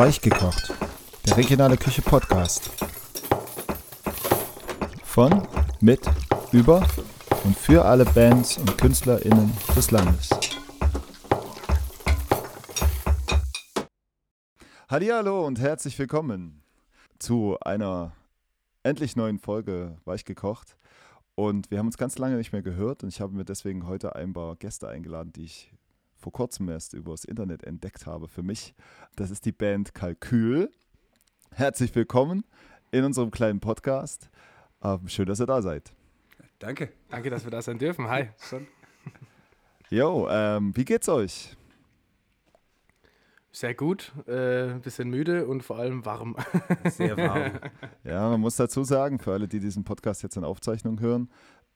Weichgekocht, der regionale Küche Podcast. Von, mit, über und für alle Bands und KünstlerInnen des Landes. Hallo und herzlich willkommen zu einer endlich neuen Folge Weichgekocht. Und wir haben uns ganz lange nicht mehr gehört und ich habe mir deswegen heute ein paar Gäste eingeladen, die ich vor kurzem erst übers Internet entdeckt habe für mich. Das ist die Band Kalkül. Herzlich willkommen in unserem kleinen Podcast. Ähm, schön, dass ihr da seid. Danke. Danke, dass wir da sein dürfen. Hi. Jo, ähm, wie geht's euch? Sehr gut, äh, ein bisschen müde und vor allem warm. Sehr warm. ja, man muss dazu sagen, für alle, die diesen Podcast jetzt in Aufzeichnung hören,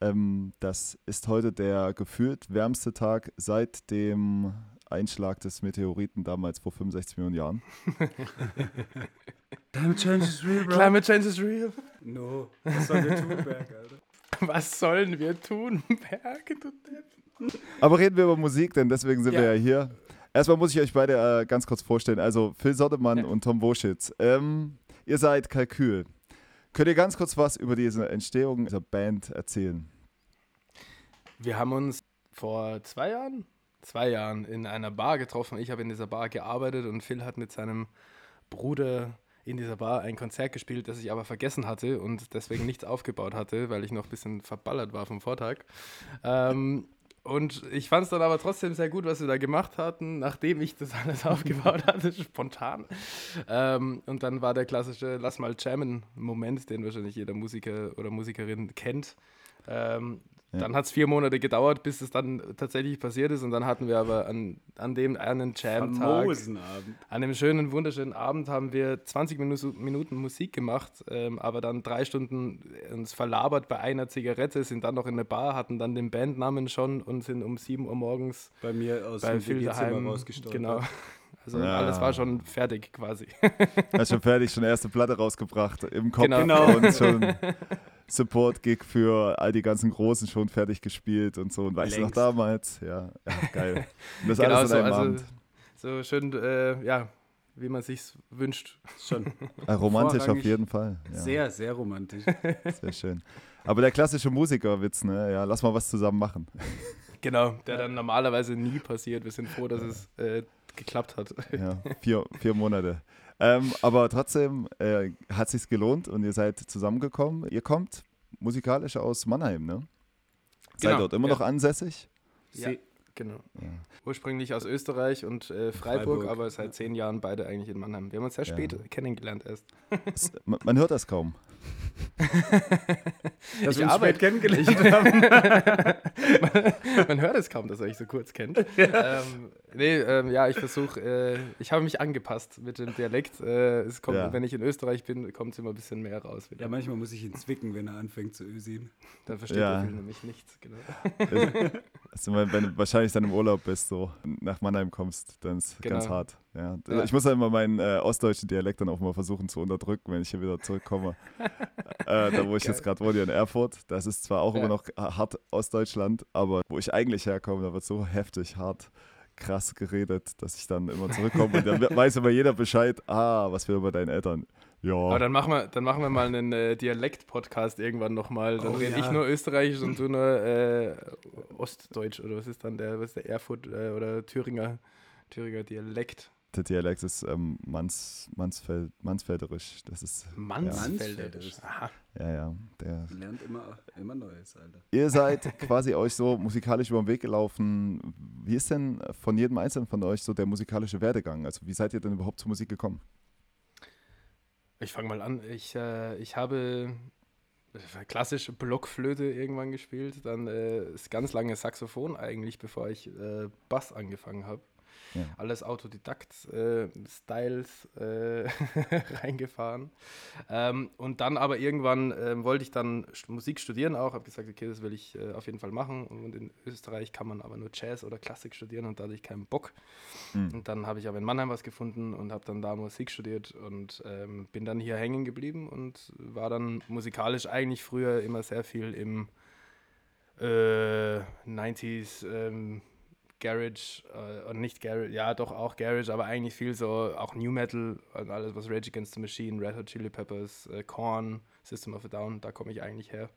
ähm, das ist heute der gefühlt wärmste Tag seit dem Einschlag des Meteoriten damals vor 65 Millionen Jahren. Climate change is real, bro. Climate change is real. No. Was sollen wir tun, Berg, Alter? Was sollen wir tun, Berg, du Depp? Aber reden wir über Musik, denn deswegen sind ja. wir ja hier. Erstmal muss ich euch beide äh, ganz kurz vorstellen. Also Phil Soddemann ja. und Tom Woschitz. Ähm, ihr seid Kalkül. Könnt ihr ganz kurz was über diese Entstehung dieser Band erzählen? Wir haben uns vor zwei Jahren, zwei Jahren in einer Bar getroffen. Ich habe in dieser Bar gearbeitet und Phil hat mit seinem Bruder in dieser Bar ein Konzert gespielt, das ich aber vergessen hatte und deswegen nichts aufgebaut hatte, weil ich noch ein bisschen verballert war vom Vortag. Ähm, und ich fand es dann aber trotzdem sehr gut, was wir da gemacht hatten, nachdem ich das alles aufgebaut hatte, spontan. Ähm, und dann war der klassische Lass mal jammen-Moment, den wahrscheinlich jeder Musiker oder Musikerin kennt. Ähm, ja. Dann hat es vier Monate gedauert, bis es dann tatsächlich passiert ist. Und dann hatten wir aber an, an dem einen Jam-Tag, an dem schönen, wunderschönen Abend, haben wir 20 Minuten, Minuten Musik gemacht, ähm, aber dann drei Stunden uns verlabert bei einer Zigarette, sind dann noch in eine Bar, hatten dann den Bandnamen schon und sind um 7 Uhr morgens bei mir aus bei dem daheim rausgestorben. Genau. Also ja. alles war schon fertig quasi. Ja, schon fertig, schon erste Platte rausgebracht im Kopf genau. und schon Support-Gig für all die ganzen Großen schon fertig gespielt und so. Und weißt du noch damals? Ja, ja geil. Und das genau alles an einem so, also Abend. So schön, äh, ja, wie man sich wünscht. Schon. Ja, romantisch auf jeden Fall. Ja. Sehr, sehr romantisch. Sehr schön. Aber der klassische Musikerwitz, ne? Ja, lass mal was zusammen machen. Genau, der dann normalerweise nie passiert. Wir sind froh, dass es äh, geklappt hat. Ja, vier, vier Monate. Ähm, aber trotzdem äh, hat sich gelohnt und ihr seid zusammengekommen. Ihr kommt musikalisch aus Mannheim, ne? Seid genau, dort immer ja. noch ansässig? Ja, genau. Ja. Ursprünglich aus Österreich und äh, Freiburg, Freiburg, aber seit zehn Jahren beide eigentlich in Mannheim. Wir haben uns sehr spät kennengelernt erst. Das, man, man hört das kaum. dass ich wir uns spät kennengelernt haben. man, man, hört es kaum, dass er euch so kurz kennt. Ja. Ähm, nee, ähm, ja, ich versuche, äh, ich habe mich angepasst mit dem Dialekt. Äh, es kommt, ja. wenn ich in Österreich bin, kommt es immer ein bisschen mehr raus. Wieder. Ja, manchmal muss ich ihn zwicken, wenn er anfängt zu ösien. Dann versteht ja. er nämlich nichts, genau. Also, wenn du wahrscheinlich dann im Urlaub bist, so nach Mannheim kommst, dann ist es genau. ganz hart. Ja. ja. Ich muss dann immer meinen äh, ostdeutschen Dialekt dann auch mal versuchen zu unterdrücken, wenn ich hier wieder zurückkomme. äh, da wo ich Geil. jetzt gerade wohne, in Erfurt. Das ist zwar auch ja. immer noch hart Ostdeutschland, aber wo ich eigentlich herkomme, da wird so heftig hart krass geredet, dass ich dann immer zurückkomme und dann weiß immer jeder Bescheid, ah, was will über deinen Eltern. Ja. Aber dann machen wir, dann machen wir mal einen äh, Dialekt-Podcast irgendwann nochmal. Dann oh, rede ja. ich nur Österreichisch und du nur äh, Ostdeutsch oder was ist dann der, was ist der Erfurt äh, oder Thüringer, Thüringer Dialekt? der Dialekt ist ähm, Manns, Mansfeld, Mansfelderisch. Das ist Mansfelderisch. Ja. Ja, ja. Der lernt immer, immer Neues, Alter. Ihr seid quasi euch so musikalisch über den Weg gelaufen. Wie ist denn von jedem Einzelnen von euch so der musikalische Werdegang? Also wie seid ihr denn überhaupt zur Musik gekommen? Ich fange mal an. Ich, äh, ich habe klassisch Blockflöte irgendwann gespielt, dann äh, das ganz lange Saxophon eigentlich, bevor ich äh, Bass angefangen habe. Ja. Alles Autodidakt-Styles äh, äh, reingefahren. Ähm, und dann aber irgendwann äh, wollte ich dann Musik studieren auch, habe gesagt, okay, das will ich äh, auf jeden Fall machen. Und in Österreich kann man aber nur Jazz oder Klassik studieren und da hatte ich keinen Bock. Mhm. Und dann habe ich aber in Mannheim was gefunden und habe dann da Musik studiert und ähm, bin dann hier hängen geblieben und war dann musikalisch eigentlich früher immer sehr viel im 90s. Äh, ähm, Garage äh, und nicht Garage, ja doch auch Garage, aber eigentlich viel so auch New Metal und alles, was Rage Against the Machine, Red Hot Chili Peppers, äh, Korn, System of a Down, da komme ich eigentlich her.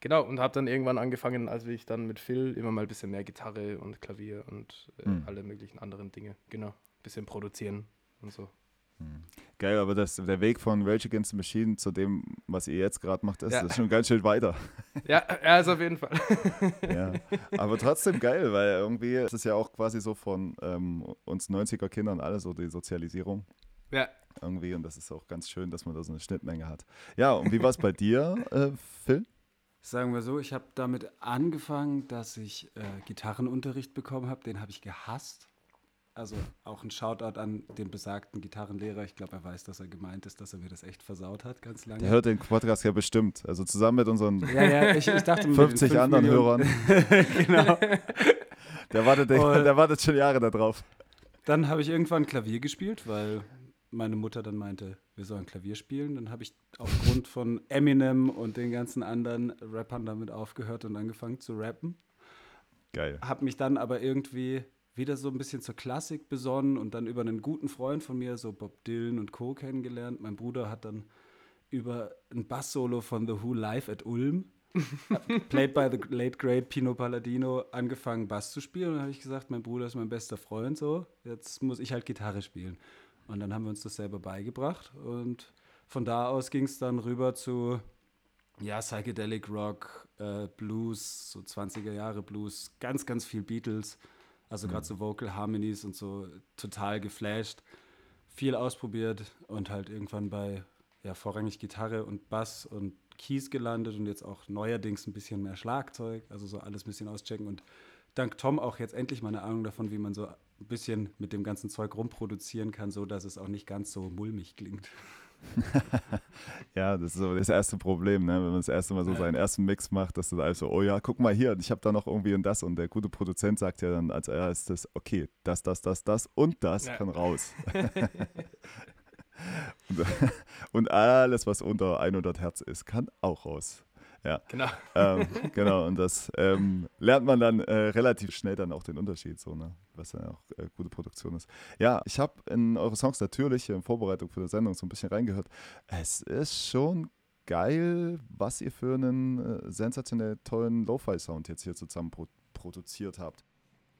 Genau, und habe dann irgendwann angefangen, als ich dann mit Phil immer mal ein bisschen mehr Gitarre und Klavier und äh, mhm. alle möglichen anderen Dinge, genau, ein bisschen produzieren und so. Hm. Geil, aber das, der Weg von Rage Against the Machine zu dem, was ihr jetzt gerade macht, ist, ja. ist schon ganz schön weiter. Ja, ja, ist auf jeden Fall. Ja, aber trotzdem geil, weil irgendwie ist es ja auch quasi so von ähm, uns 90er Kindern alle so die Sozialisierung. Ja. Irgendwie und das ist auch ganz schön, dass man da so eine Schnittmenge hat. Ja, und wie war es bei dir, äh, Phil? Sagen wir so, ich habe damit angefangen, dass ich äh, Gitarrenunterricht bekommen habe. Den habe ich gehasst. Also auch ein Shoutout an den besagten Gitarrenlehrer. Ich glaube, er weiß, dass er gemeint ist, dass er mir das echt versaut hat, ganz lange. Der hört den Podcast ja bestimmt. Also zusammen mit unseren ja, ja, ich, ich dachte 50 anderen Millionen. Hörern. genau. Der wartet, der, der wartet schon Jahre darauf. Dann habe ich irgendwann Klavier gespielt, weil meine Mutter dann meinte, wir sollen Klavier spielen. Dann habe ich aufgrund von Eminem und den ganzen anderen Rappern damit aufgehört und angefangen zu rappen. Geil. Habe mich dann aber irgendwie wieder so ein bisschen zur Klassik besonnen und dann über einen guten Freund von mir, so Bob Dylan und Co. kennengelernt. Mein Bruder hat dann über ein Bass-Solo von The Who live at Ulm, played by the late great Pino Palladino, angefangen Bass zu spielen. Und dann habe ich gesagt, mein Bruder ist mein bester Freund, so, jetzt muss ich halt Gitarre spielen. Und dann haben wir uns das selber beigebracht und von da aus ging es dann rüber zu ja, Psychedelic Rock, äh, Blues, so 20er Jahre Blues, ganz, ganz viel Beatles. Also gerade mhm. so Vocal Harmonies und so total geflasht. Viel ausprobiert und halt irgendwann bei ja, vorrangig Gitarre und Bass und Keys gelandet und jetzt auch neuerdings ein bisschen mehr Schlagzeug, also so alles ein bisschen auschecken und dank Tom auch jetzt endlich mal eine Ahnung davon, wie man so ein bisschen mit dem ganzen Zeug rumproduzieren kann, so dass es auch nicht ganz so mulmig klingt. ja, das ist so das erste Problem, ne? wenn man das erste Mal so seinen ersten Mix macht, dass du da so, oh ja, guck mal hier, ich habe da noch irgendwie und das und der gute Produzent sagt ja dann als erstes, okay, das, das, das, das und das ja. kann raus. und, und alles, was unter 100 Hertz ist, kann auch raus. Ja, genau. Ähm, genau, und das ähm, lernt man dann äh, relativ schnell dann auch den Unterschied, so, ne? was dann auch äh, gute Produktion ist. Ja, ich habe in eure Songs natürlich in Vorbereitung für die Sendung so ein bisschen reingehört. Es ist schon geil, was ihr für einen äh, sensationell tollen Lo-Fi-Sound jetzt hier zusammen pro produziert habt.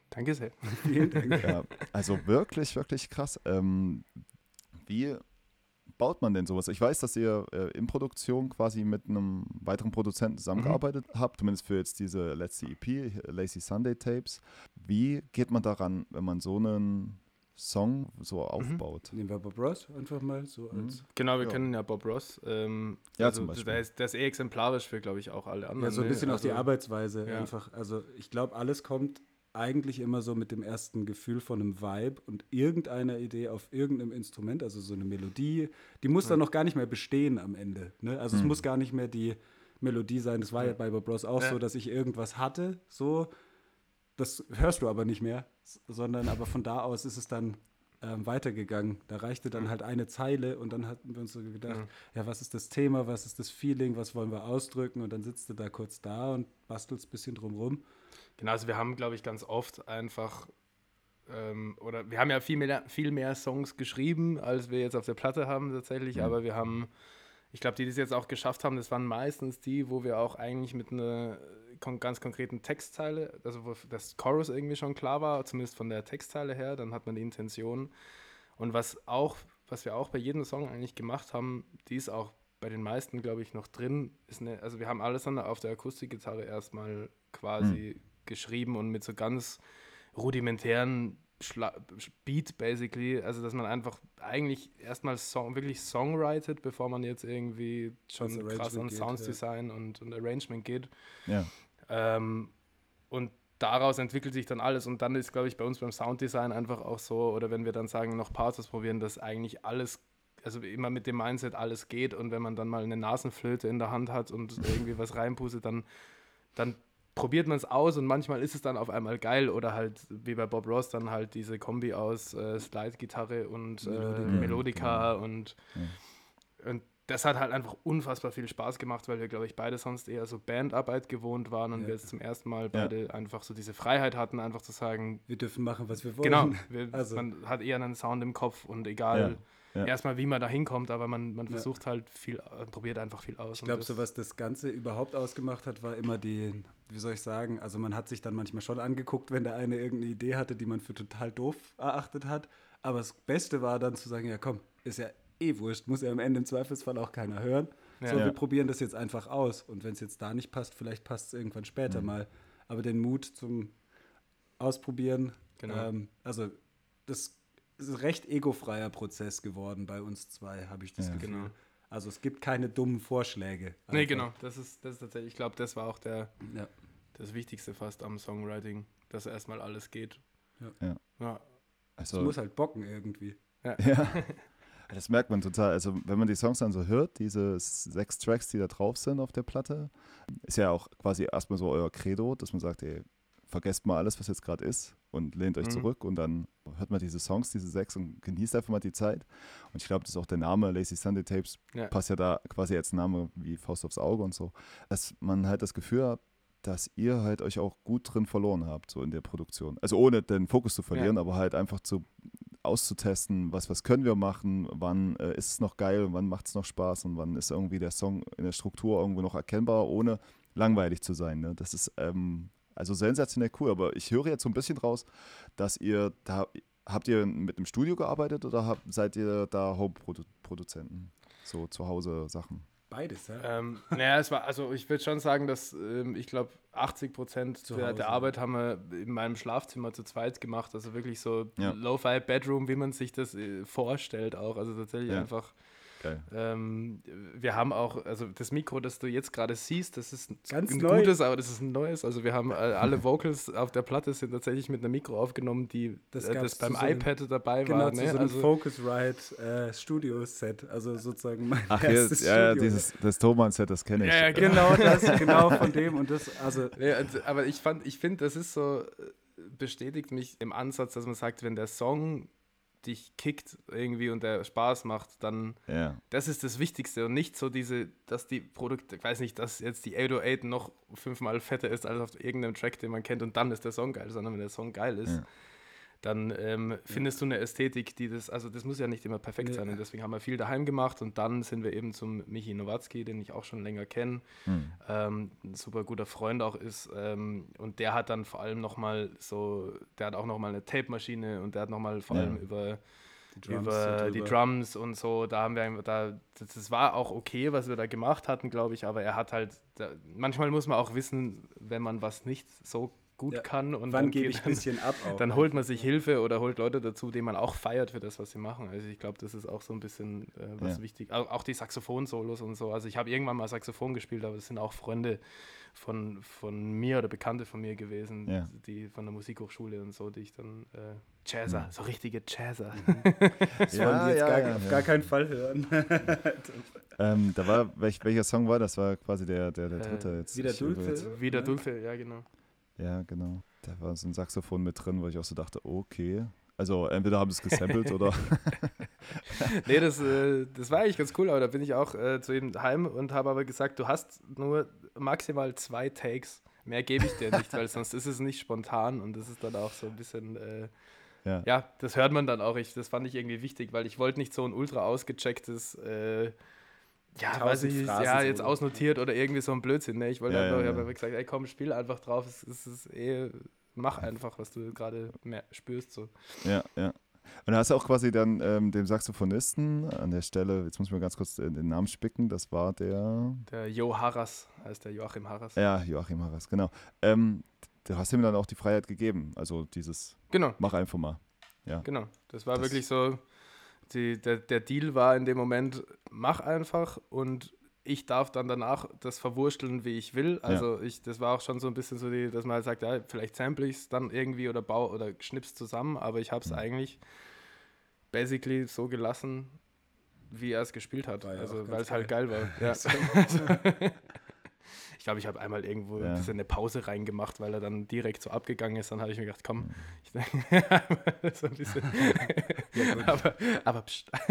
Danke sehr. Vielen Dank. Ja, also wirklich, wirklich krass. Ähm, wie baut man denn sowas? Ich weiß, dass ihr äh, in Produktion quasi mit einem weiteren Produzenten zusammengearbeitet mhm. habt, zumindest für jetzt diese letzte EP, Lazy Sunday Tapes. Wie geht man daran, wenn man so einen Song so mhm. aufbaut? Nehmen wir Bob Ross einfach mal so mhm. als. Genau, wir ja. können ja Bob Ross. Ähm, ja, also zum Beispiel. Der ist, der ist eh exemplarisch für, glaube ich, auch alle anderen. Ja, so ein ne? bisschen ne? also, auch die Arbeitsweise ja. einfach. Also ich glaube, alles kommt eigentlich immer so mit dem ersten Gefühl von einem Vibe und irgendeiner Idee auf irgendeinem Instrument, also so eine Melodie, die muss dann noch gar nicht mehr bestehen am Ende. Ne? Also mhm. es muss gar nicht mehr die Melodie sein. Das war ja, ja bei Bob Ross auch ja. so, dass ich irgendwas hatte, so. Das hörst du aber nicht mehr, sondern aber von da aus ist es dann ähm, weitergegangen. Da reichte dann mhm. halt eine Zeile und dann hatten wir uns so gedacht, mhm. ja, was ist das Thema, was ist das Feeling, was wollen wir ausdrücken und dann sitzt du da kurz da und bastelst ein bisschen drumrum. Genau, also wir haben, glaube ich, ganz oft einfach, ähm, oder wir haben ja viel mehr, viel mehr Songs geschrieben, als wir jetzt auf der Platte haben tatsächlich, mhm. aber wir haben, ich glaube, die, die es jetzt auch geschafft haben, das waren meistens die, wo wir auch eigentlich mit einer ganz konkreten Textzeile, also wo das Chorus irgendwie schon klar war, zumindest von der Textzeile her, dann hat man die Intention. Und was auch, was wir auch bei jedem Song eigentlich gemacht haben, die ist auch bei den meisten, glaube ich, noch drin, eine, also wir haben alles auf der Akustikgitarre erstmal quasi mhm geschrieben und mit so ganz rudimentären Schla Beat basically, also dass man einfach eigentlich erstmal Song, wirklich songwritet, bevor man jetzt irgendwie schon krass an Sounddesign ja. und, und Arrangement geht. Ja. Ähm, und daraus entwickelt sich dann alles und dann ist, glaube ich, bei uns beim Sounddesign einfach auch so, oder wenn wir dann sagen, noch Parts ausprobieren, dass eigentlich alles, also immer mit dem Mindset alles geht und wenn man dann mal eine Nasenflöte in der Hand hat und irgendwie was reinpustet, dann, dann probiert man es aus und manchmal ist es dann auf einmal geil oder halt wie bei Bob Ross dann halt diese Kombi aus äh, Slide-Gitarre und äh, Melodika, Melodika genau. und, ja. und das hat halt einfach unfassbar viel Spaß gemacht, weil wir, glaube ich, beide sonst eher so Bandarbeit gewohnt waren und ja. wir jetzt zum ersten Mal beide ja. einfach so diese Freiheit hatten, einfach zu sagen, wir dürfen machen, was wir genau, wollen. Genau, wir, also. man hat eher einen Sound im Kopf und egal ja. Erstmal, wie man da hinkommt, aber man, man versucht halt viel, äh, probiert einfach viel aus. Ich glaube, so was das Ganze überhaupt ausgemacht hat, war immer die, wie soll ich sagen, also man hat sich dann manchmal schon angeguckt, wenn der eine irgendeine Idee hatte, die man für total doof erachtet hat. Aber das Beste war dann zu sagen, ja komm, ist ja eh wurscht, muss ja am Ende im Zweifelsfall auch keiner hören. Ja. So, wir probieren das jetzt einfach aus. Und wenn es jetzt da nicht passt, vielleicht passt es irgendwann später mhm. mal. Aber den Mut zum Ausprobieren, genau. ähm, also das recht egofreier Prozess geworden bei uns zwei, habe ich das ja. Gefühl. Genau. Also es gibt keine dummen Vorschläge. Einfach. Nee, genau. Das ist, das ist tatsächlich, ich glaube, das war auch der, ja. das Wichtigste fast am Songwriting, dass erstmal alles geht. Ja. ja. Also, es muss halt bocken irgendwie. Ja. ja. Das merkt man total. Also, wenn man die Songs dann so hört, diese sechs Tracks, die da drauf sind auf der Platte, ist ja auch quasi erstmal so euer Credo, dass man sagt, ey, vergesst mal alles, was jetzt gerade ist und lehnt euch mhm. zurück und dann hört man diese Songs, diese sechs und genießt einfach mal die Zeit. Und ich glaube, das ist auch der Name Lazy Sunday Tapes, ja. passt ja da quasi als Name wie Faust aufs Auge und so, dass man halt das Gefühl hat, dass ihr halt euch auch gut drin verloren habt, so in der Produktion. Also ohne den Fokus zu verlieren, ja. aber halt einfach zu auszutesten, was, was können wir machen, wann äh, ist es noch geil, wann macht es noch Spaß und wann ist irgendwie der Song in der Struktur irgendwo noch erkennbar, ohne langweilig zu sein. Ne? Das ist ähm, also sensationell cool, aber ich höre jetzt so ein bisschen raus, dass ihr da, habt ihr mit einem Studio gearbeitet oder habt, seid ihr da Home-Produzenten? So zu Hause Sachen? Beides, ja. Ähm, naja, es war, also ich würde schon sagen, dass ähm, ich glaube, 80 Prozent der, der, Arbeit haben wir in meinem Schlafzimmer zu zweit gemacht. Also wirklich so ja. Lo-Fi-Bedroom, wie man sich das äh, vorstellt auch. Also tatsächlich ja. einfach ähm, wir haben auch, also das Mikro, das du jetzt gerade siehst, das ist Ganz ein neu. gutes, aber das ist ein neues. Also wir haben äh, alle Vocals auf der Platte sind tatsächlich mit einem Mikro aufgenommen, die das, äh, das beim so iPad ein, dabei genau, war. Genau, ne? so also, Focusrite äh, Studio Set, also sozusagen mein Ach, erstes jetzt, ja, dieses das Thomann Set, das kenne ich. Ja, ja, genau das, genau von dem und das, also. Ja, aber ich fand, ich finde, das ist so äh, bestätigt mich im Ansatz, dass man sagt, wenn der Song dich kickt irgendwie und der Spaß macht, dann ja. das ist das Wichtigste und nicht so diese, dass die Produkte, ich weiß nicht, dass jetzt die 808 noch fünfmal fetter ist als auf irgendeinem Track, den man kennt und dann ist der Song geil, sondern wenn der Song geil ist, ja dann ähm, findest du eine Ästhetik, die das, also das muss ja nicht immer perfekt sein. Und deswegen haben wir viel daheim gemacht und dann sind wir eben zum Michi Nowatzki, den ich auch schon länger kenne, mhm. ähm, ein super guter Freund auch ist. Ähm, und der hat dann vor allem nochmal so, der hat auch nochmal eine Tape-Maschine und der hat nochmal vor ja. allem über die Drums über die Drums und so, da haben wir da, das, das, war auch okay, was wir da gemacht hatten, glaube ich, aber er hat halt, da, manchmal muss man auch wissen, wenn man was nicht so gut ja. kann. Und Wann gebe ich ein bisschen ab auch. Dann holt man sich Hilfe oder holt Leute dazu, die man auch feiert für das, was sie machen. Also ich glaube, das ist auch so ein bisschen äh, was ja. wichtig. Auch, auch die Saxophon-Solos und so. Also ich habe irgendwann mal Saxophon gespielt, aber es sind auch Freunde von, von mir oder Bekannte von mir gewesen, ja. die von der Musikhochschule und so, die ich dann äh, Jazzer, mhm. so richtige Jazzer. Mhm. das ja, wollen die jetzt gar, auf gar keinen Fall hören. ähm, da war, welch, welcher Song war das? War quasi der, der, der dritte äh, jetzt. Wieder Dulce. Wieder Dulce, ja genau. Ja, genau. Da war so ein Saxophon mit drin, wo ich auch so dachte, okay. Also entweder haben sie es gesampelt oder. nee, das, äh, das war eigentlich ganz cool, aber da bin ich auch äh, zu ihm heim und habe aber gesagt, du hast nur maximal zwei Takes. Mehr gebe ich dir nicht, weil sonst ist es nicht spontan und das ist dann auch so ein bisschen. Äh, ja. ja. das hört man dann auch. Ich, das fand ich irgendwie wichtig, weil ich wollte nicht so ein ultra ausgechecktes äh, ja, weiß ich, ja, jetzt so. ausnotiert oder irgendwie so ein Blödsinn. Ne? Ich wollte ja, einfach, ja, habe gesagt, ey komm, spiel einfach drauf. Es, es ist eh, mach einfach, was du gerade spürst. So. Ja, ja. Und da hast du auch quasi dann ähm, dem Saxophonisten an der Stelle, jetzt muss ich mal ganz kurz den Namen spicken, das war der. Der Jo Harras, heißt der Joachim Harras. Ja, Joachim Harras, genau. Ähm, du hast ihm dann auch die Freiheit gegeben, also dieses. Genau. Mach einfach mal. Ja. Genau, das war das wirklich so die, der, der Deal war in dem Moment, mach einfach und ich darf dann danach das verwursteln, wie ich will. Also ja. ich, das war auch schon so ein bisschen so, die, dass man halt sagt, ja, vielleicht sample ich es dann irgendwie oder baue oder schnips zusammen, aber ich habe es ja. eigentlich basically so gelassen, wie er es gespielt hat. also weil es halt geil war. Ja. Ich glaube, ich habe einmal irgendwo ja. ein bisschen eine Pause reingemacht, weil er dann direkt so abgegangen ist. Dann habe ich mir gedacht, komm, mhm. ich denke, so ein bisschen. ja, aber, aber pst. das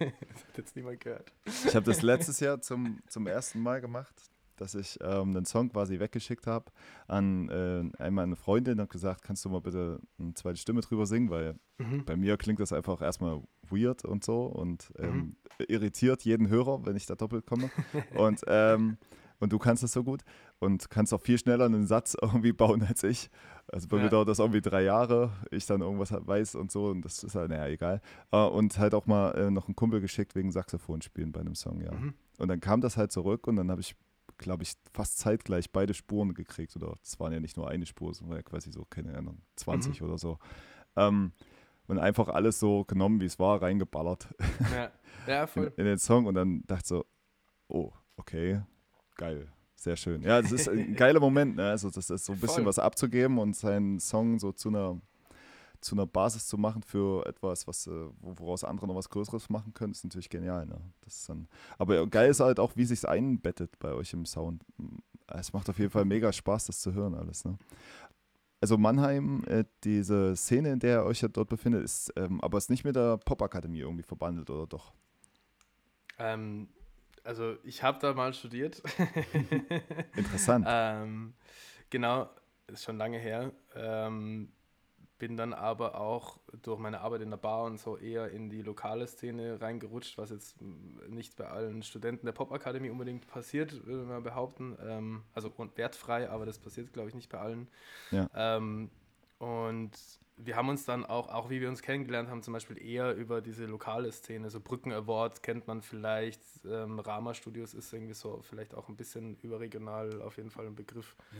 hat jetzt niemand gehört. Ich habe das letztes Jahr zum, zum ersten Mal gemacht dass ich ähm, einen Song quasi weggeschickt habe an äh, einmal eine Freundin und gesagt, kannst du mal bitte eine zweite Stimme drüber singen, weil mhm. bei mir klingt das einfach erstmal weird und so und ähm, mhm. irritiert jeden Hörer, wenn ich da doppelt komme. und, ähm, und du kannst das so gut und kannst auch viel schneller einen Satz irgendwie bauen als ich. Also bei ja. mir dauert das irgendwie drei Jahre, ich dann irgendwas weiß und so und das ist halt, naja, egal. Äh, und halt auch mal äh, noch einen Kumpel geschickt wegen Saxophon spielen bei einem Song, ja. Mhm. Und dann kam das halt zurück und dann habe ich glaube ich, fast zeitgleich beide Spuren gekriegt. Oder es waren ja nicht nur eine Spur, sondern ja quasi so, keine Ahnung, 20 mhm. oder so. Ähm, und einfach alles so genommen, wie es war, reingeballert. Ja, ja voll. In, in, den Song und dann dachte ich so, oh, okay, geil. Sehr schön. Ja, das ist ein geiler Moment. Ne? Also, das ist so ein bisschen voll. was abzugeben und seinen Song so zu einer zu einer Basis zu machen für etwas, was, äh, woraus andere noch was Größeres machen können, ist natürlich genial. Ne? Das ist dann, aber geil ist halt auch, wie sich einbettet bei euch im Sound. Es macht auf jeden Fall mega Spaß, das zu hören alles. Ne? Also Mannheim, äh, diese Szene, in der ihr euch ja dort befindet, ist ähm, aber ist nicht mit der Popakademie irgendwie verbandelt, oder doch? Ähm, also ich habe da mal studiert. Interessant. ähm, genau, ist schon lange her. Ähm, bin dann aber auch durch meine Arbeit in der Bar und so eher in die lokale Szene reingerutscht, was jetzt nicht bei allen Studenten der Popakademie unbedingt passiert, würde man behaupten. Ähm, also wertfrei, aber das passiert, glaube ich, nicht bei allen. Ja. Ähm, und wir haben uns dann auch, auch wie wir uns kennengelernt haben, zum Beispiel eher über diese lokale Szene, so Brücken Awards kennt man vielleicht, ähm, Rama Studios ist irgendwie so vielleicht auch ein bisschen überregional auf jeden Fall ein Begriff. Ja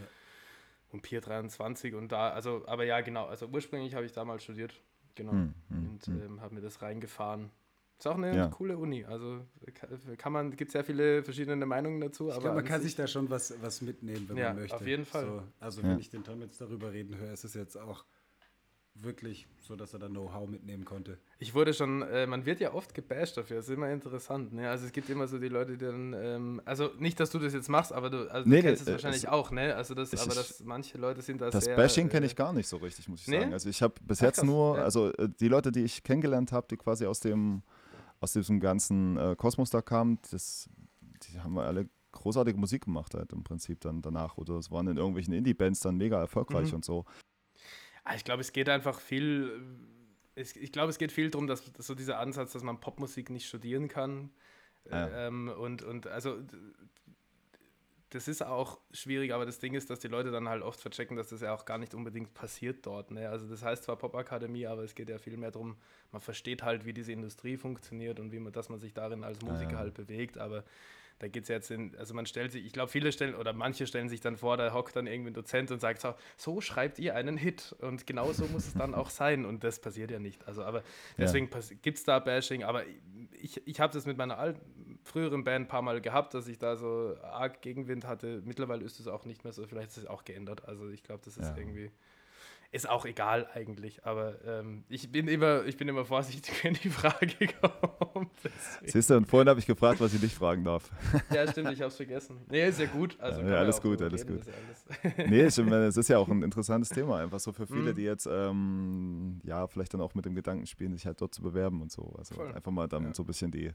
und Pier 23 und da, also, aber ja, genau, also ursprünglich habe ich damals studiert, genau, hm, hm, und hm. Ähm, habe mir das reingefahren. Ist auch eine ja. coole Uni, also kann man, gibt sehr viele verschiedene Meinungen dazu. Ich glaube, man kann sich da schon was, was mitnehmen, wenn ja, man möchte. auf jeden Fall. So, also ja. wenn ich den Tom jetzt darüber reden höre, ist es jetzt auch wirklich so, dass er da Know-how mitnehmen konnte. Ich wurde schon, äh, man wird ja oft gebasht dafür, das ist immer interessant. Ne? Also es gibt immer so die Leute, die dann, ähm, also nicht, dass du das jetzt machst, aber du, also nee, du kennst es äh, wahrscheinlich es, auch, ne? Also das, aber das, manche Leute sind da das sehr... Das Bashing kenne ich äh, gar nicht so richtig, muss ich nee? sagen. Also ich habe bis Ach, jetzt nur, ja. also äh, die Leute, die ich kennengelernt habe, die quasi aus dem, aus diesem ganzen äh, Kosmos da kamen, das, die haben alle großartige Musik gemacht halt im Prinzip dann danach oder es waren in irgendwelchen Indie-Bands dann mega erfolgreich mhm. und so. Ah, ich glaube, es geht einfach viel. Ich glaube, es geht viel darum, dass, dass, so dieser Ansatz, dass man Popmusik nicht studieren kann. Ja. Ähm, und, und also das ist auch schwierig, aber das Ding ist, dass die Leute dann halt oft verchecken, dass das ja auch gar nicht unbedingt passiert dort. Ne? Also das heißt zwar Popakademie, aber es geht ja viel mehr darum, man versteht halt, wie diese Industrie funktioniert und wie man, dass man sich darin als Musiker ja. halt bewegt, aber da geht es jetzt in, also man stellt sich, ich glaube, viele stellen oder manche stellen sich dann vor, da hockt dann irgendwie ein Dozent und sagt so, so schreibt ihr einen Hit und genau so muss es dann auch sein und das passiert ja nicht. Also, aber deswegen ja. gibt es da Bashing, aber ich, ich habe das mit meiner alten, früheren Band ein paar Mal gehabt, dass ich da so arg Gegenwind hatte. Mittlerweile ist es auch nicht mehr so, vielleicht ist es auch geändert. Also ich glaube, das ist ja. irgendwie ist auch egal eigentlich, aber ähm, ich, bin immer, ich bin immer vorsichtig, wenn die Frage kommt. Siehst du, und vorhin habe ich gefragt, was ich nicht fragen darf. Ja, stimmt, ich habe es vergessen. Nee, ist ja gut. Also ja, alles gut, alles reden, gut. Alles nee, ich meine, es ist ja auch ein interessantes Thema, einfach so für viele, mhm. die jetzt ähm, ja vielleicht dann auch mit dem Gedanken spielen, sich halt dort zu bewerben und so. Also Voll. einfach mal dann ja. so ein bisschen die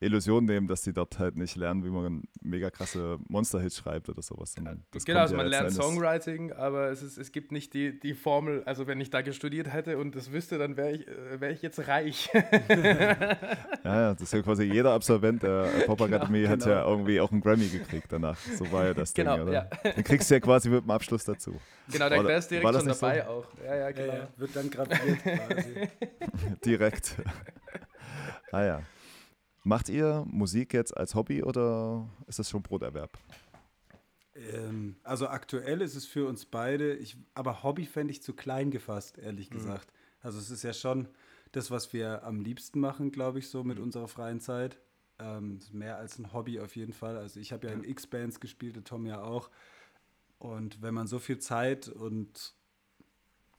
Illusion nehmen, dass sie dort halt nicht lernen, wie man mega krasse Monster-Hits schreibt oder sowas. Ja, genau, also man ja lernt Songwriting, aber es, ist, es gibt nicht die, die Formel, also wenn ich da studiert hätte und das wüsste, dann wäre ich, äh, wär ich jetzt reich. ja, ja, das ist ja quasi jeder Absolvent der Popakademie genau, hat genau. ja irgendwie auch einen Grammy gekriegt danach. So war ja das genau, Ding, oder? Ja. Dann kriegst du ja quasi mit dem Abschluss dazu. Genau, der, der ist direkt schon dabei so? auch. Ja, ja, genau. wird dann gratuliert quasi. direkt. ah ja. Macht ihr Musik jetzt als Hobby oder ist das schon Broterwerb? Ähm, also aktuell ist es für uns beide, ich, aber Hobby fände ich zu klein gefasst, ehrlich mhm. gesagt. Also es ist ja schon das, was wir am liebsten machen, glaube ich, so mit mhm. unserer freien Zeit. Ähm, mehr als ein Hobby auf jeden Fall. Also ich habe ja in X-Bands gespielt, der Tom ja auch. Und wenn man so viel Zeit und,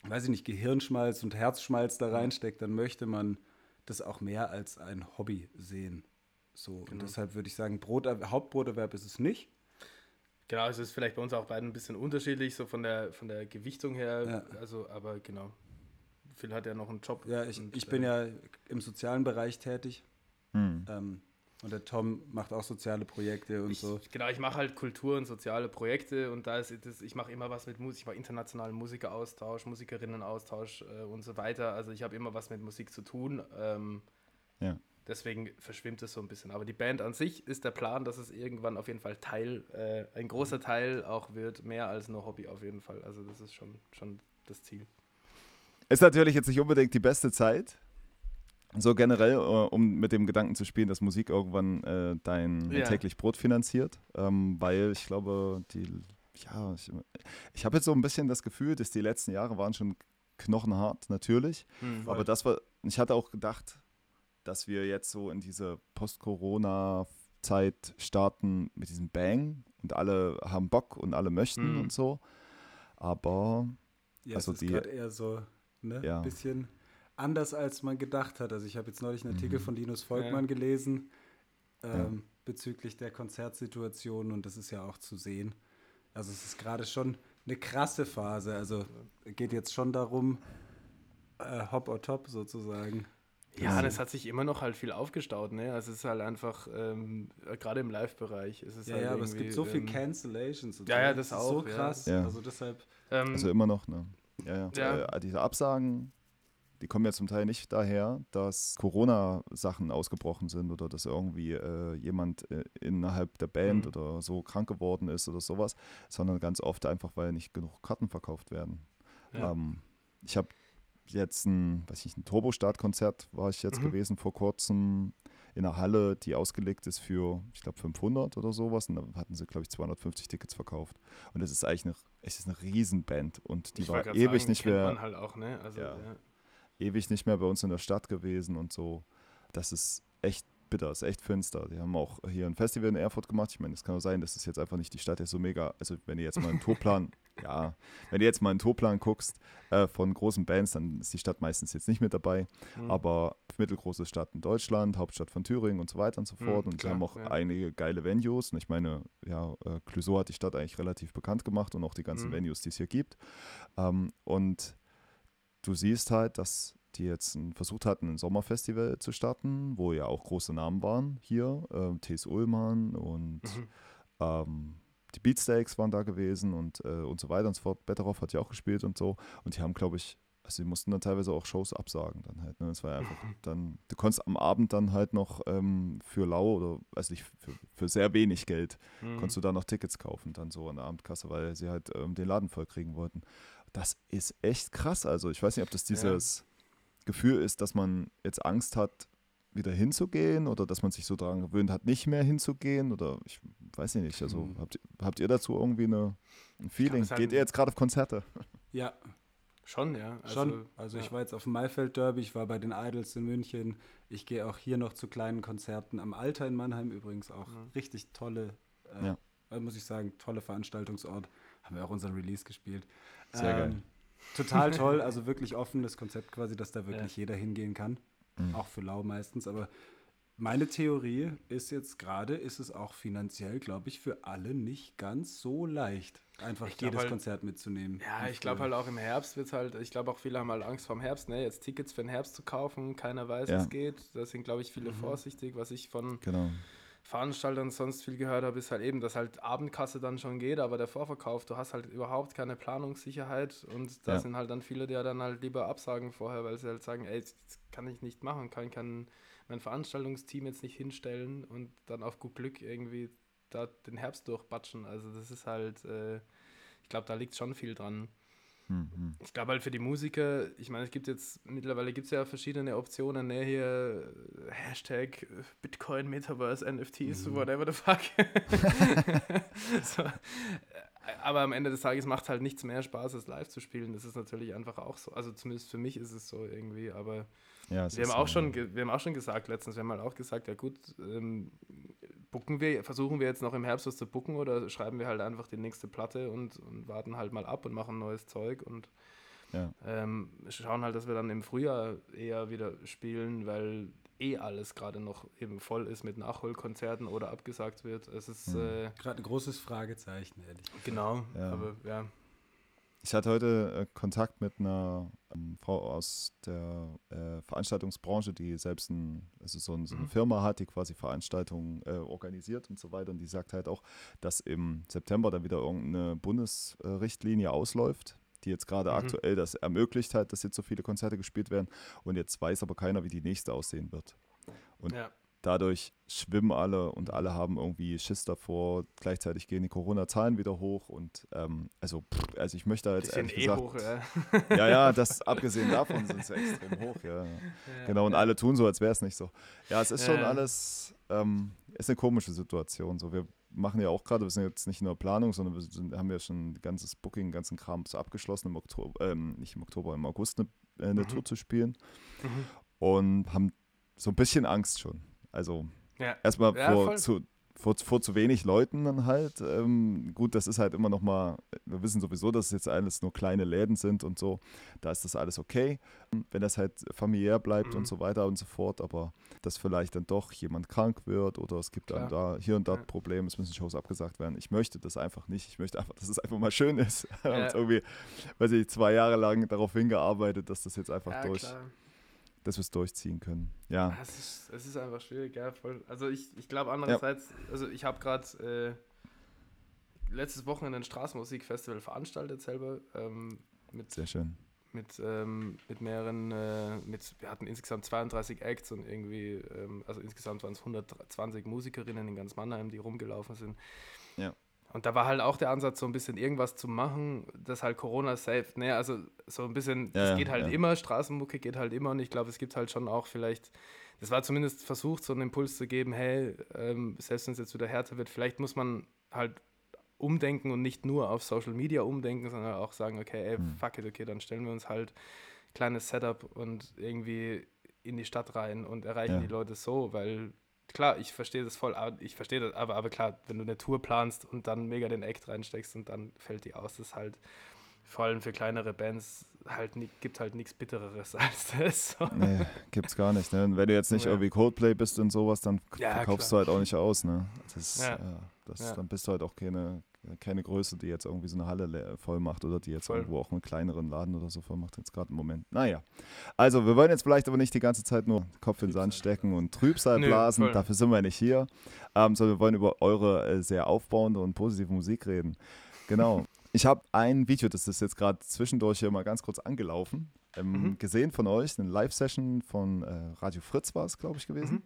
weiß ich nicht, Gehirnschmalz und Herzschmalz da mhm. reinsteckt, dann möchte man das auch mehr als ein Hobby sehen. So, genau. und deshalb würde ich sagen, Brot, Hauptbroterwerb ist es nicht. Genau, es ist vielleicht bei uns auch beiden ein bisschen unterschiedlich, so von der, von der Gewichtung her. Ja. Also, aber genau. Phil hat ja noch einen Job. Ja, ich, und, ich bin äh, ja im sozialen Bereich tätig. Hm. Ähm, und der Tom macht auch soziale Projekte und ich, so. Genau, ich mache halt Kultur und soziale Projekte und da ist das, ich mache immer was mit Musik, ich mache internationalen Musikeraustausch, Musikerinnenaustausch äh, und so weiter. Also ich habe immer was mit Musik zu tun. Ähm, ja. Deswegen verschwimmt es so ein bisschen. Aber die Band an sich ist der Plan, dass es irgendwann auf jeden Fall Teil, äh, ein großer Teil auch wird, mehr als nur Hobby auf jeden Fall. Also das ist schon, schon das Ziel. Ist natürlich jetzt nicht unbedingt die beste Zeit, so generell, äh, um mit dem Gedanken zu spielen, dass Musik irgendwann äh, dein ja. täglich Brot finanziert, ähm, weil ich glaube, die, ja, ich, ich habe jetzt so ein bisschen das Gefühl, dass die letzten Jahre waren schon knochenhart, natürlich, hm, aber das war, ich hatte auch gedacht, dass wir jetzt so in diese Post-Corona-Zeit starten mit diesem Bang und alle haben Bock und alle möchten hm. und so, aber ja, also es ist die eher so ne, ja. bisschen anders, als man gedacht hat. Also ich habe jetzt neulich einen Artikel mhm. von Linus Volkmann ja. gelesen ähm, ja. bezüglich der Konzertsituation und das ist ja auch zu sehen. Also es ist gerade schon eine krasse Phase. Also geht jetzt schon darum, äh, Hop or Top sozusagen. Ja, das hat sich immer noch halt viel aufgestaut, ne? Also es ist halt einfach, ähm, gerade im Live-Bereich ist es ja, halt Ja, aber es gibt so viel ähm, Cancellations. ja, ja, das, das auch. so krass. Ja. Also deshalb. Ähm, also immer noch, ne? Ja, ja. ja. Äh, diese Absagen die kommen ja zum Teil nicht daher, dass Corona-Sachen ausgebrochen sind oder dass irgendwie äh, jemand äh, innerhalb der Band mhm. oder so krank geworden ist oder sowas, sondern ganz oft einfach, weil nicht genug Karten verkauft werden. Ja. Ähm, ich habe jetzt ein, weiß ich, ein Turbo-Start-Konzert war ich jetzt mhm. gewesen vor kurzem in einer Halle, die ausgelegt ist für, ich glaube, 500 oder sowas. Und da hatten sie, glaube ich, 250 Tickets verkauft. Und das ist eigentlich eine, es ist eine Riesenband und die ich war ewig sagen, nicht mehr. Halt auch, ne? also, ja. Ja ewig nicht mehr bei uns in der Stadt gewesen und so. Das ist echt bitter, ist echt finster. Die haben auch hier ein Festival in Erfurt gemacht. Ich meine, es kann auch sein, dass es jetzt einfach nicht die Stadt ist so mega. Also, wenn ihr jetzt mal einen Tourplan, ja, wenn du jetzt mal einen Tourplan guckst äh, von großen Bands, dann ist die Stadt meistens jetzt nicht mit dabei. Mhm. Aber mittelgroße Stadt in Deutschland, Hauptstadt von Thüringen und so weiter und so fort. Mhm, und klar, die haben auch ja. einige geile Venues. Und ich meine, ja, äh, Clouseau hat die Stadt eigentlich relativ bekannt gemacht und auch die ganzen mhm. Venues, die es hier gibt. Ähm, und du siehst halt, dass die jetzt versucht hatten, ein Sommerfestival zu starten, wo ja auch große Namen waren hier. Ähm, T.S. Ullmann und mhm. ähm, die Beatsteaks waren da gewesen und, äh, und so weiter und so fort. Betteroff hat ja auch gespielt und so. Und die haben, glaube ich, also die mussten dann teilweise auch Shows absagen dann halt. Ne? Das war ja einfach mhm. dann, du konntest am Abend dann halt noch ähm, für lau oder weiß nicht, für, für sehr wenig Geld, mhm. konntest du da noch Tickets kaufen, dann so an der Abendkasse, weil sie halt ähm, den Laden voll kriegen wollten. Das ist echt krass. Also ich weiß nicht, ob das dieses. Ja Gefühl ist, dass man jetzt Angst hat, wieder hinzugehen oder dass man sich so daran gewöhnt hat, nicht mehr hinzugehen oder ich weiß nicht. Also mhm. habt, habt ihr dazu irgendwie eine, ein Feeling? Halt Geht ihr jetzt gerade auf Konzerte? Ja. Schon, ja. Also, Schon. Also ja. ich war jetzt auf dem Maifeld Derby, ich war bei den Idols in München. Ich gehe auch hier noch zu kleinen Konzerten am Alter in Mannheim übrigens auch. Mhm. Richtig tolle, äh, ja. Äh, muss ich sagen, tolle Veranstaltungsort. Haben wir auch unseren Release gespielt. Sehr ähm, geil. Total toll, also wirklich offenes Konzept quasi, dass da wirklich ja. jeder hingehen kann. Mhm. Auch für Lau meistens, aber meine Theorie ist jetzt gerade, ist es auch finanziell, glaube ich, für alle nicht ganz so leicht, einfach jedes halt, Konzert mitzunehmen. Ja, ich glaube halt auch im Herbst wird es halt, ich glaube auch viele haben halt Angst vorm Herbst, ne? jetzt Tickets für den Herbst zu kaufen, keiner weiß, ja. es geht. Da sind, glaube ich, viele mhm. vorsichtig, was ich von genau. Veranstaltern sonst viel gehört habe, ist halt eben, dass halt Abendkasse dann schon geht, aber der Vorverkauf, du hast halt überhaupt keine Planungssicherheit und da ja. sind halt dann viele, die dann halt lieber absagen vorher, weil sie halt sagen, ey, das kann ich nicht machen, kann, kann mein Veranstaltungsteam jetzt nicht hinstellen und dann auf gut Glück irgendwie da den Herbst durchbatschen. Also das ist halt, äh, ich glaube, da liegt schon viel dran. Mhm. Ich glaube halt für die Musiker, ich meine, es gibt jetzt, mittlerweile gibt es ja verschiedene Optionen, ne, hier Hashtag Bitcoin, Metaverse, NFTs, mhm. whatever the fuck. so. Aber am Ende des Tages macht es halt nichts mehr Spaß, es live zu spielen. Das ist natürlich einfach auch so. Also zumindest für mich ist es so irgendwie, aber ja, wir, haben auch schon, wir haben auch schon gesagt letztens, wir haben halt auch gesagt, ja gut, ähm, bucken wir, versuchen wir jetzt noch im Herbst was zu bucken oder schreiben wir halt einfach die nächste Platte und, und warten halt mal ab und machen neues Zeug und ja. ähm, schauen halt, dass wir dann im Frühjahr eher wieder spielen, weil eh alles gerade noch eben voll ist mit Nachholkonzerten oder abgesagt wird. Es ist mhm. äh, gerade ein großes Fragezeichen, ehrlich. Genau, ja. aber ja. Ich hatte heute äh, Kontakt mit einer ähm, Frau aus der äh, Veranstaltungsbranche, die selbst ein, also so, ein, so, eine mhm. Firma hat, die quasi Veranstaltungen äh, organisiert und so weiter. Und die sagt halt auch, dass im September dann wieder irgendeine Bundesrichtlinie ausläuft, die jetzt gerade mhm. aktuell das ermöglicht hat, dass jetzt so viele Konzerte gespielt werden. Und jetzt weiß aber keiner, wie die nächste aussehen wird. Und ja dadurch schwimmen alle und alle haben irgendwie Schiss davor. Gleichzeitig gehen die Corona-Zahlen wieder hoch und ähm, also, pff, also ich möchte jetzt ehrlich eh gesagt, hoch, ja. ja, ja, das abgesehen davon sind sie extrem hoch, ja. ja. Genau, und alle tun so, als wäre es nicht so. Ja, es ist schon alles, ähm, ist eine komische Situation. So, wir machen ja auch gerade, wir sind jetzt nicht nur Planung, sondern wir sind, haben ja schon ein ganzes Booking, den ganzen Kram so abgeschlossen im Oktober, ähm, nicht im Oktober, im August eine, äh, eine mhm. Tour zu spielen mhm. und haben so ein bisschen Angst schon. Also ja. erstmal ja, vor, zu, vor, vor zu wenig Leuten dann halt. Ähm, gut, das ist halt immer noch mal, wir wissen sowieso, dass es jetzt alles nur kleine Läden sind und so. Da ist das alles okay, wenn das halt familiär bleibt mhm. und so weiter und so fort. Aber dass vielleicht dann doch jemand krank wird oder es gibt dann da hier und da ja. Probleme, es müssen Shows abgesagt werden. Ich möchte das einfach nicht. Ich möchte einfach, dass es einfach mal schön ist. Ja. und irgendwie, weiß ich, zwei Jahre lang darauf hingearbeitet, dass das jetzt einfach durch. Klar dass wir es durchziehen können. Ja. Es ist, es ist einfach schwierig, ja, voll. Also ich, ich glaube andererseits, ja. also ich habe gerade äh, letztes Wochenende ein Straßenmusikfestival veranstaltet selber. Ähm, mit, Sehr schön. Mit, ähm, mit mehreren, äh, mit, wir hatten insgesamt 32 Acts und irgendwie, ähm, also insgesamt waren es 120 Musikerinnen in ganz Mannheim, die rumgelaufen sind. Und da war halt auch der Ansatz, so ein bisschen irgendwas zu machen, das halt Corona safe, ne, also so ein bisschen, es ja, geht halt ja. immer, Straßenmucke geht halt immer und ich glaube, es gibt halt schon auch vielleicht, das war zumindest versucht, so einen Impuls zu geben, hey, ähm, selbst wenn es jetzt wieder härter wird, vielleicht muss man halt umdenken und nicht nur auf Social Media umdenken, sondern auch sagen, okay, ey, hm. fuck it, okay, dann stellen wir uns halt kleines Setup und irgendwie in die Stadt rein und erreichen ja. die Leute so, weil klar, ich verstehe das voll, ich verstehe das, aber, aber klar, wenn du eine Tour planst und dann mega den Act reinsteckst und dann fällt die aus, das ist halt vor allem für kleinere Bands halt gibt halt nichts Bittereres als das. So. Nee, gibt's gar nicht. Ne? wenn du jetzt nicht ja. irgendwie Coldplay bist und sowas, dann ja, verkaufst klar. du halt auch nicht aus. Ne? Das, ja. das, Dann bist du halt auch keine, keine Größe, die jetzt irgendwie so eine Halle voll macht oder die jetzt voll. irgendwo auch einen kleineren Laden oder so voll macht, jetzt gerade im Moment. Naja. Also, wir wollen jetzt vielleicht aber nicht die ganze Zeit nur Kopf in den Sand stecken und Trübsal blasen. Nö, Dafür sind wir nicht hier. Ähm, sondern wir wollen über eure äh, sehr aufbauende und positive Musik reden. Genau. Ich habe ein Video, das ist jetzt gerade zwischendurch hier mal ganz kurz angelaufen, ähm, mhm. gesehen von euch, eine Live-Session von äh, Radio Fritz war es, glaube ich, gewesen. Mhm.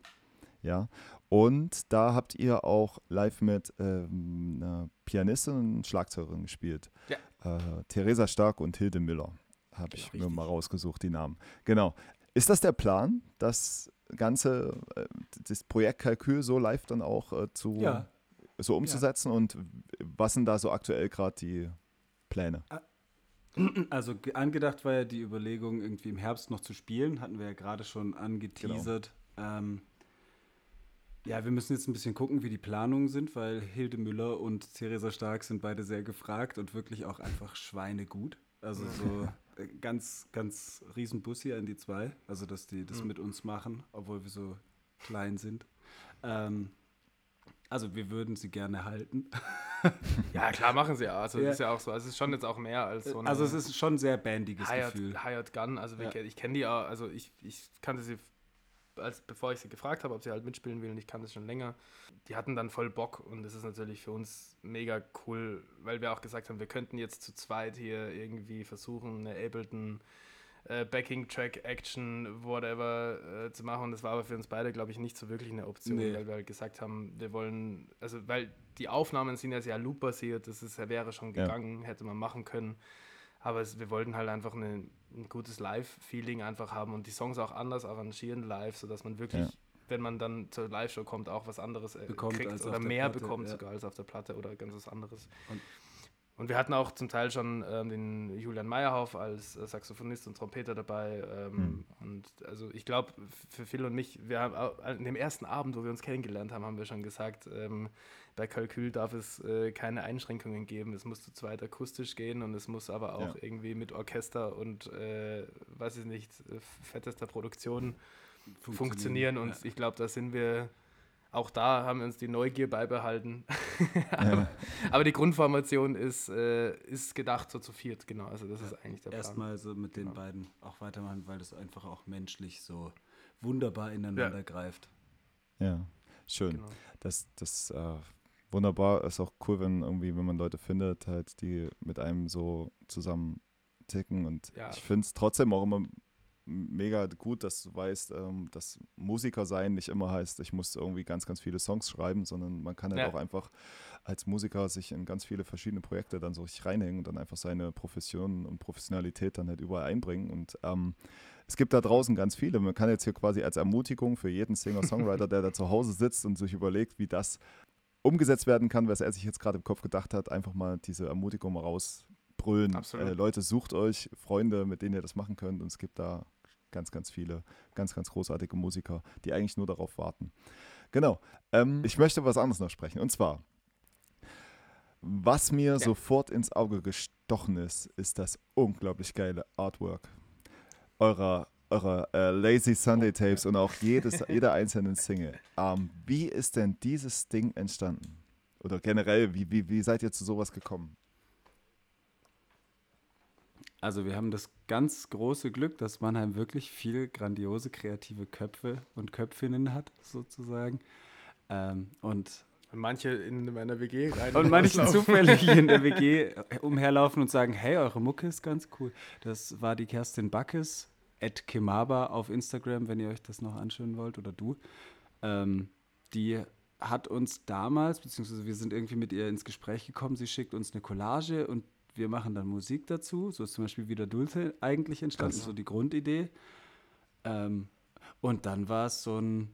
Ja. Und da habt ihr auch live mit ähm, einer Pianistin und Schlagzeugerin gespielt. Ja. Äh, Theresa Stark und Hilde Müller. Habe genau, ich richtig. mir mal rausgesucht, die Namen. Genau. Ist das der Plan, das ganze, äh, das Projektkalkül so live dann auch äh, zu ja so umzusetzen ja. und was sind da so aktuell gerade die Pläne? Also angedacht war ja die Überlegung, irgendwie im Herbst noch zu spielen, hatten wir ja gerade schon angeteasert. Genau. Ähm, ja, wir müssen jetzt ein bisschen gucken, wie die Planungen sind, weil Hilde Müller und Theresa Stark sind beide sehr gefragt und wirklich auch einfach schweinegut. Also so äh, ganz, ganz riesen Bus hier an die zwei. Also, dass die das mhm. mit uns machen, obwohl wir so klein sind. Ähm, also wir würden sie gerne halten. ja, klar machen sie ja. Also ja. ist ja auch so. Also es ist schon jetzt auch mehr als so eine Also es ist schon ein sehr bandiges Hired, Gefühl. Hired Gun, also ja. ich kenne die auch, also ich, ich kannte sie, als bevor ich sie gefragt habe, ob sie halt mitspielen will und ich kannte es schon länger. Die hatten dann voll Bock und das ist natürlich für uns mega cool, weil wir auch gesagt haben, wir könnten jetzt zu zweit hier irgendwie versuchen, eine Ableton äh, Backing-Track, Action, whatever äh, zu machen. Und das war aber für uns beide, glaube ich, nicht so wirklich eine Option, nee. weil wir halt gesagt haben, wir wollen, also weil die Aufnahmen sind ja sehr loop-basiert, das ist, wäre schon gegangen, ja. hätte man machen können. Aber es, wir wollten halt einfach eine, ein gutes Live-Feeling einfach haben und die Songs auch anders arrangieren live, sodass man wirklich, ja. wenn man dann zur Live-Show kommt, auch was anderes äh, bekommt kriegt oder mehr Platte, bekommt ja. sogar als auf der Platte oder ganz was anderes. Und und wir hatten auch zum Teil schon ähm, den Julian Meyerhoff als äh, Saxophonist und Trompeter dabei. Ähm, mhm. Und also ich glaube, für Phil und mich, wir haben an dem ersten Abend, wo wir uns kennengelernt haben, haben wir schon gesagt, ähm, bei Kalkül darf es äh, keine Einschränkungen geben. Es muss zu zweit akustisch gehen und es muss aber auch ja. irgendwie mit Orchester und, äh, weiß ich nicht, äh, fettester Produktion funktionieren. funktionieren. Und ja. ich glaube, da sind wir, auch da haben wir uns die Neugier beibehalten. aber, ja. aber, die Grundformation ist, äh, ist gedacht so zu viert, genau. Also das ist eigentlich der Plan. Erstmal so mit den genau. beiden auch weitermachen, weil das einfach auch menschlich so wunderbar ineinander greift. Ja, schön. Genau. Das, das äh, wunderbar. Ist auch cool, wenn irgendwie, wenn man Leute findet, halt, die mit einem so zusammen ticken. Und ja. ich finde es trotzdem auch immer mega gut, dass du weißt, ähm, dass Musiker sein nicht immer heißt, ich muss irgendwie ganz, ganz viele Songs schreiben, sondern man kann halt ja. auch einfach als Musiker sich in ganz viele verschiedene Projekte dann so richtig reinhängen und dann einfach seine Profession und Professionalität dann halt überall einbringen. Und ähm, es gibt da draußen ganz viele. Man kann jetzt hier quasi als Ermutigung für jeden Singer-Songwriter, der da zu Hause sitzt und sich überlegt, wie das umgesetzt werden kann, was er sich jetzt gerade im Kopf gedacht hat, einfach mal diese Ermutigung mal rausbrüllen. Äh, Leute, sucht euch Freunde, mit denen ihr das machen könnt. Und es gibt da ganz, ganz viele, ganz, ganz großartige Musiker, die eigentlich nur darauf warten. Genau. Ähm, ich möchte was anderes noch sprechen. Und zwar, was mir ja. sofort ins Auge gestochen ist, ist das unglaublich geile Artwork eurer eure äh, Lazy Sunday Tapes und auch jedes, jeder einzelnen Single. Ähm, wie ist denn dieses Ding entstanden? Oder generell, wie, wie, wie seid ihr zu sowas gekommen? Also wir haben das ganz große Glück, dass Mannheim wirklich viel grandiose kreative Köpfe und Köpfinnen hat, sozusagen. Ähm, und manche in meiner WG rein. Und manche zufällig in der WG umherlaufen und sagen, hey, eure Mucke ist ganz cool. Das war die Kerstin Backes, Kemaba auf Instagram, wenn ihr euch das noch anschauen wollt, oder du. Ähm, die hat uns damals, beziehungsweise wir sind irgendwie mit ihr ins Gespräch gekommen, sie schickt uns eine Collage und wir machen dann Musik dazu. So ist zum Beispiel wieder Dulce eigentlich entstanden, so die Grundidee. Ähm, und dann war es so ein,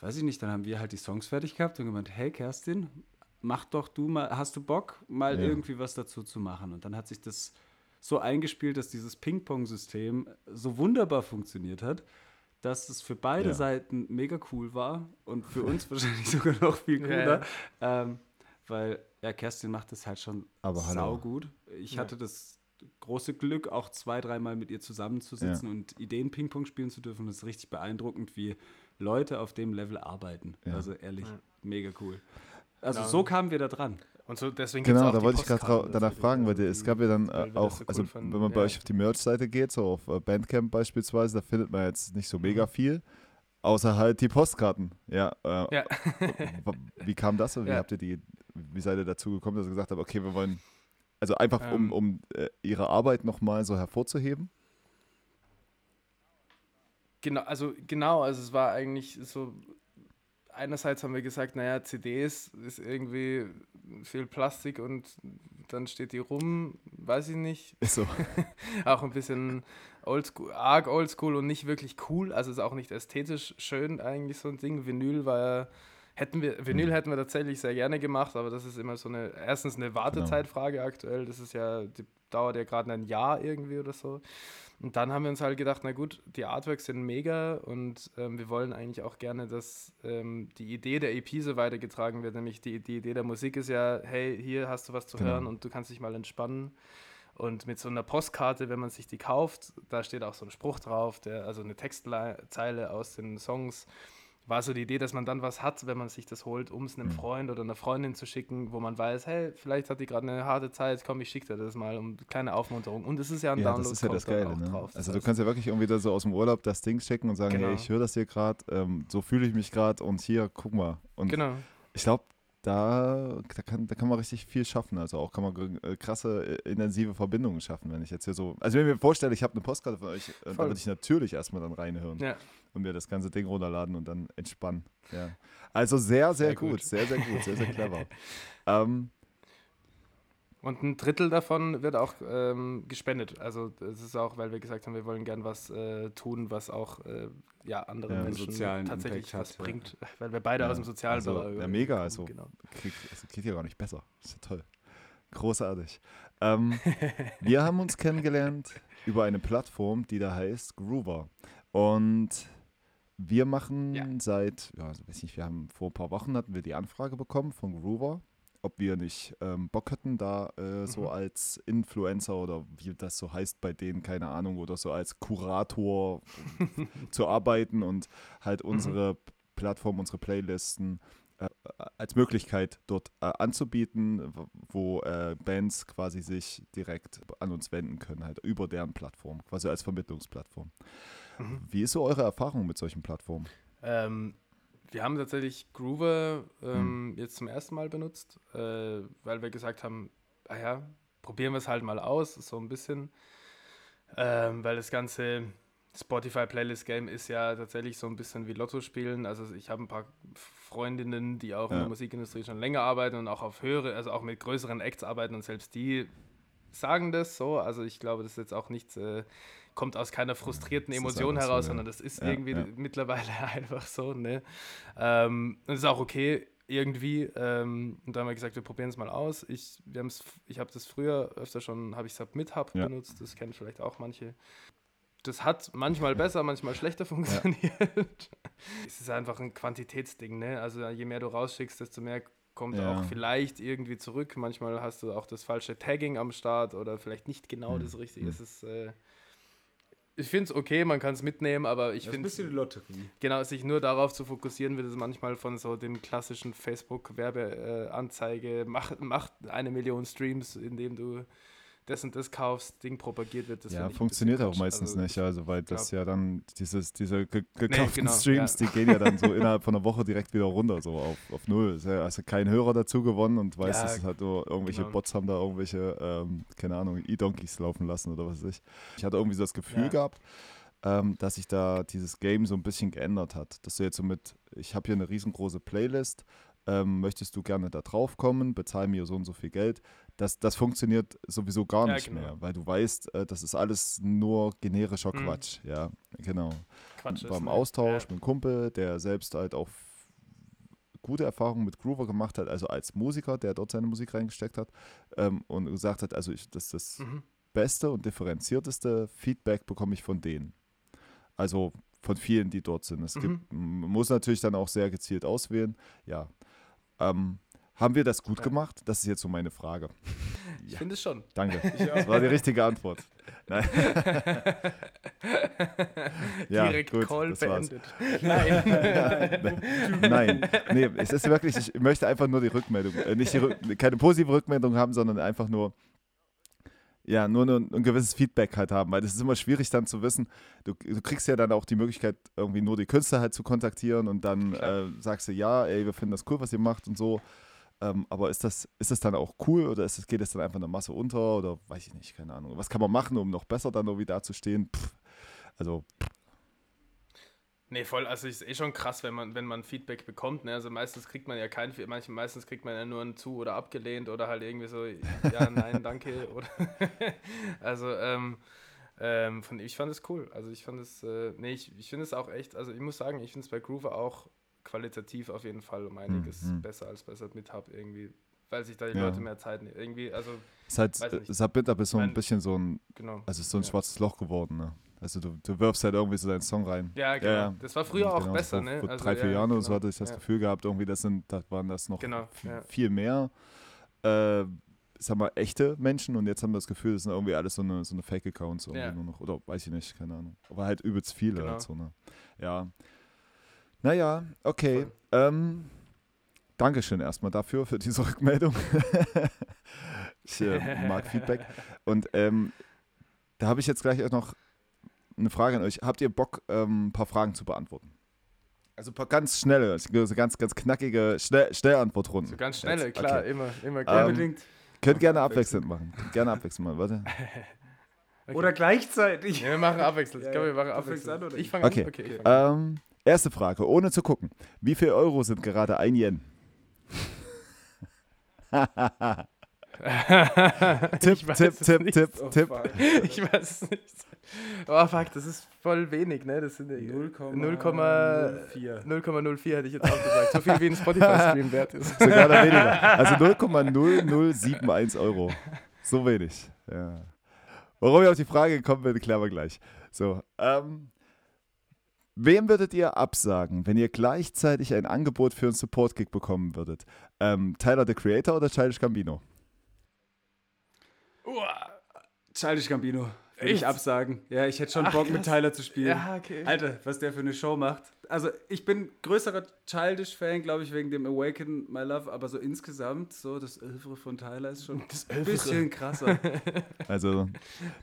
weiß ich nicht, dann haben wir halt die Songs fertig gehabt und gemeint, hey Kerstin, mach doch du mal, hast du Bock, mal ja. irgendwie was dazu zu machen? Und dann hat sich das so eingespielt, dass dieses Ping-Pong-System so wunderbar funktioniert hat, dass es für beide ja. Seiten mega cool war und für uns wahrscheinlich sogar noch viel cooler. Ja. Ähm, weil, ja, Kerstin macht das halt schon Aber sau gut. Ich ja. hatte das große Glück, auch zwei, dreimal mit ihr zusammenzusitzen ja. und Ideen Ping-Pong spielen zu dürfen. Es ist richtig beeindruckend, wie Leute auf dem Level arbeiten. Ja. Also ehrlich, mega cool. Also so kamen wir da dran. Und so deswegen genau, da wollte ich gerade danach fragen, weil es gab ja dann äh, auch, so also cool wenn man bei euch auf die Merch-Seite geht, so auf äh, Bandcamp beispielsweise, da findet man jetzt nicht so mega mhm. viel. Außer halt die Postkarten. Ja. Äh, ja. wie kam das und wie ja. habt ihr die, wie seid ihr dazu gekommen, dass ihr gesagt habt, okay, wir wollen, also einfach ähm, um, um äh, ihre Arbeit nochmal so hervorzuheben? Genau, also genau, also es war eigentlich so, einerseits haben wir gesagt, naja, CDs ist irgendwie viel Plastik und dann steht die rum, weiß ich nicht. Ist so. auch ein bisschen oldschool, arg oldschool und nicht wirklich cool. Also ist auch nicht ästhetisch schön eigentlich so ein Ding. Vinyl war ja, hätten wir, Vinyl mhm. hätten wir tatsächlich sehr gerne gemacht, aber das ist immer so eine, erstens eine Wartezeitfrage genau. aktuell. Das ist ja, die dauert ja gerade ein Jahr irgendwie oder so. Und dann haben wir uns halt gedacht, na gut, die Artworks sind mega und ähm, wir wollen eigentlich auch gerne, dass ähm, die Idee der EP so weitergetragen wird. Nämlich die, die Idee der Musik ist ja, hey, hier hast du was zu genau. hören und du kannst dich mal entspannen. Und mit so einer Postkarte, wenn man sich die kauft, da steht auch so ein Spruch drauf, der, also eine Textzeile aus den Songs war so die Idee, dass man dann was hat, wenn man sich das holt, um es einem mhm. Freund oder einer Freundin zu schicken, wo man weiß, hey, vielleicht hat die gerade eine harte Zeit, komm, ich schicke dir das mal, um kleine Aufmunterung. Und es ist ja ein ja, Download. Das ist ja das Geile, ne? drauf. Also du kannst ja wirklich irgendwie da so aus dem Urlaub das Ding schicken und sagen, genau. hey, ich höre das hier gerade, ähm, so fühle ich mich gerade und hier, guck mal. Und genau. ich glaube, da, da, kann, da kann man richtig viel schaffen. Also auch kann man äh, krasse, äh, intensive Verbindungen schaffen, wenn ich jetzt hier so. Also wenn ich mir vorstelle, ich habe eine Postkarte von euch, äh, da würde ich natürlich erstmal dann reinhören. Ja und mir das ganze Ding runterladen und dann entspannen. Ja. Also sehr, sehr, sehr gut. gut. sehr, sehr gut, sehr, sehr clever. ähm, und ein Drittel davon wird auch ähm, gespendet. Also es ist auch, weil wir gesagt haben, wir wollen gern was äh, tun, was auch äh, ja, anderen ja, Menschen tatsächlich was hat, bringt. Ja. Weil wir beide ja. aus dem sozialen also, Bereich Ja, mega. Also, genau. krieg, also geht ja gar nicht besser. Das ist ja toll. Großartig. Ähm, wir haben uns kennengelernt über eine Plattform, die da heißt Groover. Und wir machen seit, ja, also weiß nicht, wir haben vor ein paar Wochen hatten wir die Anfrage bekommen von Groover, ob wir nicht ähm, Bock hätten, da äh, so Mhm. als Influencer oder wie das so heißt bei denen, keine Ahnung, oder so als Kurator zu arbeiten und halt Mhm. unsere Plattform, unsere Playlisten äh, als Möglichkeit dort äh, anzubieten, wo äh, Bands quasi sich direkt an uns wenden können, halt über deren Plattform, quasi als Vermittlungsplattform. Mhm. Wie ist so eure Erfahrung mit solchen Plattformen? Ähm, wir haben tatsächlich Groover Hm. ähm, jetzt zum ersten Mal benutzt, äh, weil wir gesagt haben, ah ja, probieren wir es halt mal aus, so ein bisschen. Ähm, weil das ganze Spotify-Playlist-Game ist ja tatsächlich so ein bisschen wie Lotto spielen. Also ich habe ein paar Freundinnen, die auch in Ja. der Musikindustrie schon länger arbeiten und auch auf höhere, also auch mit größeren Acts arbeiten und selbst die sagen das so. Also ich glaube, das ist jetzt auch nichts, äh, kommt aus keiner frustrierten Emotion einfach so, heraus, ja. sondern das ist Ja, irgendwie ja. mittlerweile einfach so. Ne? Ähm, und ist auch okay irgendwie. Ähm, und dann haben wir gesagt, wir probieren es mal aus. Ich, wir haben's, ich habe das früher öfter schon, habe ich Submit Hub Ja. benutzt, das kennen vielleicht auch manche. Das hat manchmal besser, manchmal schlechter funktioniert. es ist einfach ein Quantitätsding, ne? Also je mehr du rausschickst, desto mehr kommt Ja. auch vielleicht irgendwie zurück. Manchmal hast du auch das falsche Tagging am Start oder vielleicht nicht genau Hm. das Richtige. Hm. Es ist, äh, ich finde es okay, man kann es mitnehmen, aber ich ist ein finde bisschen die Lotterie. Genau, sich nur darauf zu fokussieren, wird es manchmal von so dem klassischen Facebook-Werbeanzeige, mach, mach eine Million Streams, indem du das und das kaufst, Ding propagiert wird. Das ja, funktioniert auch meistens Also, nicht, also weil das ja dann dieses, diese ge gekauften genau, Streams, ja. die gehen ja dann so innerhalb von einer Woche direkt wieder runter, so auf, auf null. Also kein Hörer dazu gewonnen und weißt, Ja, es ist halt nur irgendwelche genau. Bots haben da irgendwelche, ähm, keine Ahnung, E-Donkeys laufen lassen oder was weiß ich. Ich hatte irgendwie so das Gefühl Ja. gehabt, ähm, dass sich da dieses Game so ein bisschen geändert hat. Dass du jetzt so mit, ich habe hier eine riesengroße Playlist, ähm, möchtest du gerne da drauf kommen, bezahl mir so und so viel Geld. Das, das funktioniert sowieso gar Ja, nicht genau. mehr, weil du weißt, äh, das ist alles nur generischer Mhm. Quatsch. Ja, genau. Quatsch Beim? Austausch Ja. mit einem Kumpel, der selbst halt auch gute Erfahrungen mit Groover gemacht hat, also als Musiker, der dort seine Musik reingesteckt hat ähm, und gesagt hat, also ich, das ist das Mhm. beste und differenzierteste Feedback bekomme ich von denen. Also von vielen, die dort sind. Es Mhm. gibt, man muss natürlich dann auch sehr gezielt auswählen. Ja. Ähm, haben wir das gut Ja. gemacht? Das ist jetzt so meine Frage. Ich Ja. finde es schon. Danke. Das war die richtige Antwort. Nein. Ja, Direkt gut, Call das war's. beendet. Nein. Nein, nee, es ist wirklich, ich möchte einfach nur die Rückmeldung, äh, nicht die keine positive Rückmeldung haben, sondern einfach nur, ja, nur ein, ein gewisses Feedback halt haben, weil das ist immer schwierig dann zu wissen, du, du kriegst ja dann auch die Möglichkeit, irgendwie nur die Künstler halt zu kontaktieren und dann äh, sagst du, ja, ey, wir finden das cool, was ihr macht und so. Ähm, aber ist das, ist das dann auch cool oder ist das, geht das dann einfach in der Masse unter oder weiß ich nicht, keine Ahnung. Was kann man machen, um noch besser dann irgendwie dazustehen? Pff, also, Nee, voll, also ist eh schon krass, wenn man, wenn man Feedback bekommt. Ne? Also meistens kriegt man ja kein Feedback, meistens kriegt man ja nur ein zu oder abgelehnt oder halt irgendwie so, ja, nein, danke. Oder also, ähm, ähm, von, ich fand es cool. Also ich fand es, äh, nee, ich, ich finde es auch echt, also ich muss sagen, ich finde es bei Groover auch qualitativ auf jeden Fall um einiges Mhm. besser als bei Submit Hub irgendwie, weil sich da die Ja. Leute mehr Zeit nehmen. Irgendwie, also, es ist halt. Submit ist so ein Mein- bisschen so ein genau. Also so ein Ja. schwarzes Loch geworden, ne? Also du, du wirfst halt irgendwie so deinen Song rein. Ja, genau. ja. Das war früher auch Genau, besser, vor, ne? Vor Also, drei, vier ja, Jahren oder so genau. hatte ich das. Gefühl gehabt, irgendwie das sind, da waren das noch Genau, viel, mehr, äh, sag mal, echte Menschen und jetzt haben wir das Gefühl, das sind irgendwie alles so eine, so eine Fake-Accounts irgendwie nur noch. Oder weiß ich nicht, keine Ahnung. Aber halt übelst viele Genau. halt so, ne? Ja. Naja, okay. Ähm, Dankeschön erstmal dafür, für diese Rückmeldung. ich äh, mag Feedback. Und ähm, da habe ich jetzt gleich auch noch eine Frage an euch. Habt ihr Bock, ähm, ein paar Fragen zu beantworten? Also ein paar ganz schnelle, so ganz, ganz knackige Schnell Schnellantwortrunden. So ganz schnelle, Jetzt, klar, okay. immer, immer Ähm. Unbedingt. Könnt gerne abwechselnd. machen. Könnt Gerne abwechselnd machen, warte. Okay. Oder gleichzeitig. Ja, wir machen abwechselnd. Ja, oder ich ich? fange Okay. an. Okay, ich fang an. Erste Frage, ohne zu gucken. Wie viel Euro sind gerade ein Yen? Tipp, Tipp, Tipp, nicht. Tipp, Oh, Tipp. fuck. ich weiß es nicht. Oh fuck, das ist voll wenig, ne? Das sind ja 0,04. 0,04 hätte ich jetzt auch gesagt. So viel wie ein Spotify-Stream wert ist. Sogar noch weniger. Also 0,0071 Euro. So wenig. Ja. Warum ich auf die Frage gekommen bin, klären wir gleich. So, ähm, Wem würdet ihr absagen, wenn ihr gleichzeitig ein Angebot für einen Support-Gig bekommen würdet? Ähm, Tyler, the Creator oder Childish Gambino? Childish Gambino. Würde ich absagen. Ja, ich hätte schon Ach, Bock, krass. mit Tyler zu spielen. Ja, okay. Alter, was der für eine Show macht. Also, ich bin größerer Childish-Fan, glaube ich, wegen dem Awaken My Love, aber so insgesamt, so das Övre von Tyler ist schon ein bisschen krasser. Also,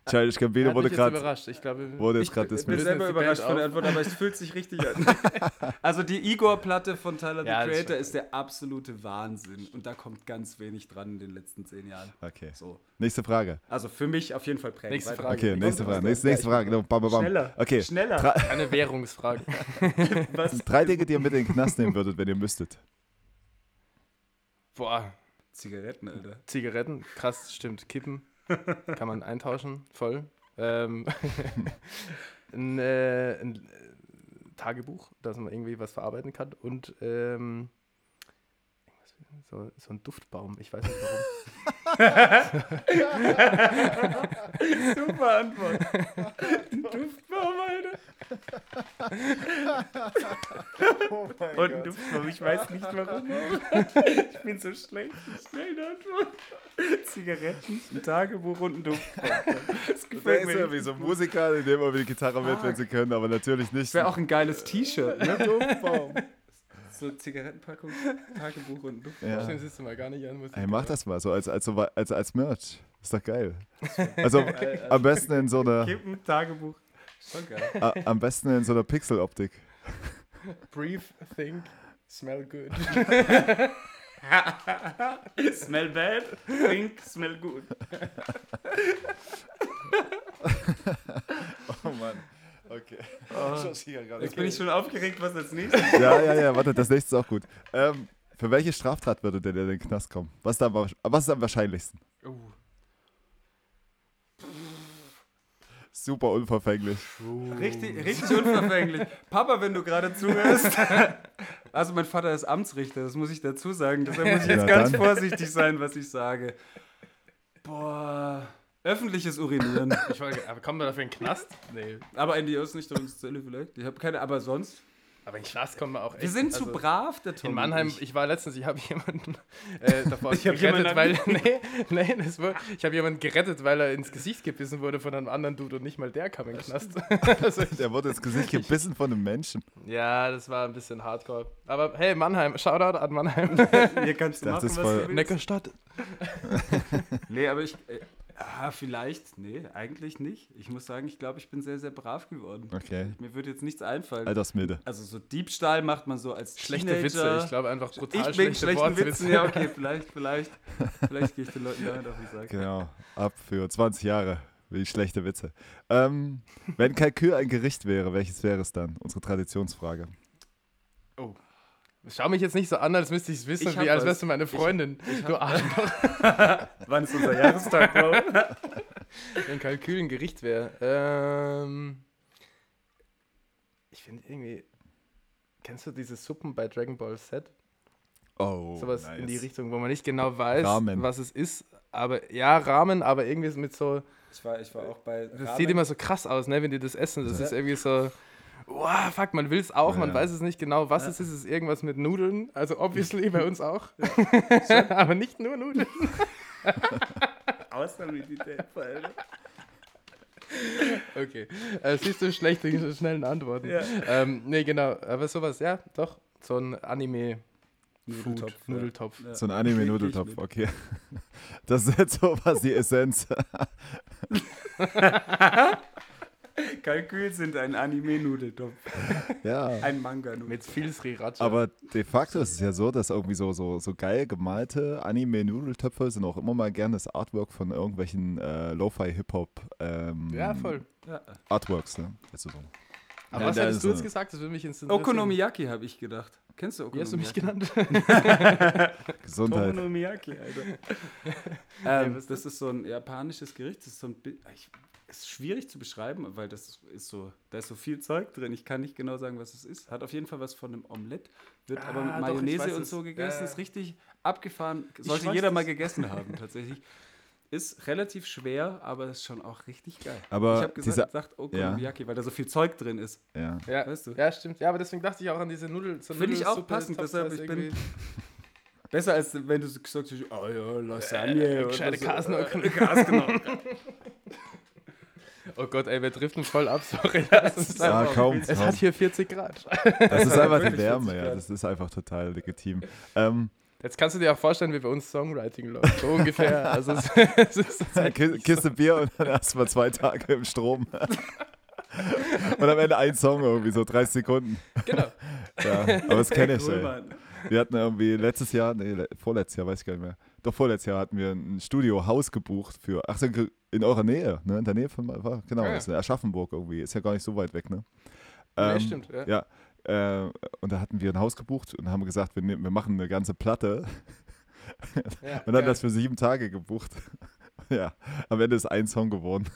Childish Gambino wurde gerade. überrascht. Ich glaube, wurde jetzt gerade Ich bin selber überrascht von der Antwort, aber es fühlt sich richtig an. also, die Igor-Platte von Tyler the ja, Creator ist, ist der absolute Wahnsinn. Und da kommt ganz wenig dran in den letzten zehn Jahren. Okay. So. Nächste Frage. Also, für mich auf jeden Fall prägend. Nächste Frage. Okay, nächste Frage. Nächste, nächste Frage. Bam, bam, bam. Schneller. Okay. Schneller. Eine Währungsfrage. Was? Drei Dinge, die ihr mit in den Knast nehmen würdet, wenn ihr müsstet. Boah. Zigaretten, Alter. Zigaretten, krass, stimmt. Kippen kann man eintauschen, voll. Ähm, ein, äh, ein, Tagebuch, dass man irgendwie was verarbeiten kann und ähm, so, so ein Duftbaum, ich weiß nicht warum. Super Antwort. Duftbaum, Oh und ein Duftbaum, ich weiß nicht warum. ich bin so schlecht. Schnell Antwort. Zigaretten, ein Tagebuch und ein Duftbaum. Das gefällt mir. ist ja wie so ein Musiker, die nehmen immer die Gitarre mit, wenn sie können, aber natürlich nicht. Das wäre auch ein geiles T-Shirt, ne? Duftbaum so Zigarettenpackung, Tagebuch und Duft. Ja. Das siehst du mal gar nicht an. Hey, mach das mal so als, als, als, als Merch. Ist doch geil. Also am besten in so einer. Kippen, Tagebuch. Schon geil. Am besten in so einer Pixel-Optik. Breathe, think, smell good. smell bad, think, smell good. oh Mann. Okay. Oh, jetzt bin ich schon aufgeregt, was als nächstes Ja, ja, ja, warte, das nächste ist auch gut. Ähm, für welche Straftat würde der in den Knast kommen? Was ist, am, was ist am wahrscheinlichsten? Uh. Super unverfänglich. Richtig, richtig unverfänglich. Papa, wenn du gerade zuhörst. Also mein Vater ist Amtsrichter, das muss ich dazu sagen. Deshalb muss ich jetzt ja, ganz vorsichtig sein, was ich sage. Boah. Öffentliches Urinieren. Ich wollte, aber kommen wir dafür in den Knast? Nee. Aber in die Ausnüchterungszelle vielleicht. Ich habe keine, aber sonst. Aber in den Knast kommen wir auch echt. Wir sind also, zu brav, der Tom. In Mannheim, ich. ich war letztens, ich habe jemanden äh, davor ich gerettet, weil. Nee, nee, das war, ich habe jemanden gerettet, weil er ins Gesicht gebissen wurde von einem anderen Dude und nicht mal der kam in den Knast. also der wurde ins Gesicht gebissen von einem Menschen. Ja, das war ein bisschen hardcore. Aber hey, Mannheim, Shoutout an Mannheim. Hier kannst du machen, was du willst. Neckarstadt. nee, aber ich. Ah, vielleicht. Nee, eigentlich nicht. Ich muss sagen, ich glaube, ich bin sehr, sehr brav geworden. Okay. Mir würde jetzt nichts einfallen. Altersmilde. Also so Diebstahl macht man so als Schlechte Teenager. Witze, ich glaube einfach brutal ich schlechte schlechten Witzen, ja, okay, vielleicht, vielleicht. vielleicht gehe ich den Leuten damit auf die Sache. Genau, ab für 20 Jahre. Wie schlechte Witze. Ähm, wenn Kalkül ein Gericht wäre, welches wäre es dann? Unsere Traditionsfrage. Oh. Schau mich jetzt nicht so an, als müsste ich es wissen, wie als wärst du meine Freundin. Ich, ich du Arschloch. Wann ist unser Jahrestag, Bro? Wenn Kalkül ein Gericht wäre. Ähm, ich finde irgendwie. Kennst du diese Suppen bei Dragon Ball Z? Oh. Sowas nice. in die Richtung, wo man nicht genau weiß, Ramen. was es ist. Aber ja, Rahmen, aber irgendwie mit so. Ich war, ich war auch bei. Das Ramen. sieht immer so krass aus, ne, wenn die das essen. Das ja. ist irgendwie so wow, fuck, man will es auch, ja. man weiß es nicht genau, was ja. es ist. Es ist irgendwas mit Nudeln, also obviously bei uns auch. Ja. Aber nicht nur Nudeln. Ausnahmität, Alter. Okay. Äh, siehst du schlechte, schnellen Antworten. Ja. Ähm, nee, genau. Aber sowas, ja, doch. So ein Anime. Nudeltopf. Nudeltopf. Ja. So ein Anime-Nudeltopf, okay. Das ist jetzt sowas die Essenz. Kalkül sind ein Anime-Nudeltopf. Ja. Ein Manga-Nudeltopf. Mit viel Sriracha. Aber de facto ist es ja so, dass irgendwie so, so, so geil gemalte Anime-Nudeltöpfe sind auch immer mal gerne das Artwork von irgendwelchen äh, Lo-Fi-Hip-Hop ähm, ja, voll. Ja. Artworks. Ne? Also so. Aber ja, was hättest du jetzt gesagt? Das würde mich interessieren. Okonomiyaki habe ich gedacht. Kennst du Okonomiyaki? Wie hast du mich genannt? Gesundheit. Okonomiyaki, Alter. ähm, das ist so ein japanisches Gericht. Das ist so ein ich ist schwierig zu beschreiben, weil das ist so, da ist so viel Zeug drin. Ich kann nicht genau sagen, was es ist. Hat auf jeden Fall was von einem Omelett, wird ah, aber mit Mayonnaise doch, und so gegessen. Äh, ist richtig abgefahren. Sollte jeder mal gegessen haben, tatsächlich. ist relativ schwer, aber ist schon auch richtig geil. Aber ich habe gesagt, gesagt Okonomiyaki, ja. weil da so viel Zeug drin ist. Ja. Ja, weißt du? ja stimmt. Ja, aber deswegen dachte ich auch an diese Nudel. So Finde ich auch passend, deshalb ich bin besser als wenn du gesagt hast, oh ja, Lasagne äh, oder so. Kasnöckel. Oh Gott, ey, wir driften voll ab, sorry. Ja, ja kaum. Es hat hier 40 Grad. Das ist einfach die Wärme, ja. Das ist einfach total legitim. Ähm, Jetzt kannst du dir auch vorstellen, wie bei uns Songwriting läuft. So ungefähr. Also es, es ist Kiste Bier und dann erstmal zwei Tage im Strom. und am Ende ein Song irgendwie, so 30 Sekunden. Genau. Ja, aber das kenne ich, ey. Wir hatten irgendwie letztes Jahr, nee, vorletztes Jahr, weiß ich gar nicht mehr. Doch vorletztes Jahr hatten wir ein Studiohaus gebucht für, ach, in eurer Nähe, ne? In der Nähe von, genau, ja, ja. ist in Aschaffenburg irgendwie. Ist ja gar nicht so weit weg, ne? Ähm, nee, stimmt, ja. ja äh, und da hatten wir ein Haus gebucht und haben gesagt, wir, nehmen, wir machen eine ganze Platte. Ja, und dann das für sieben Tage gebucht. ja, am Ende ist ein Song geworden.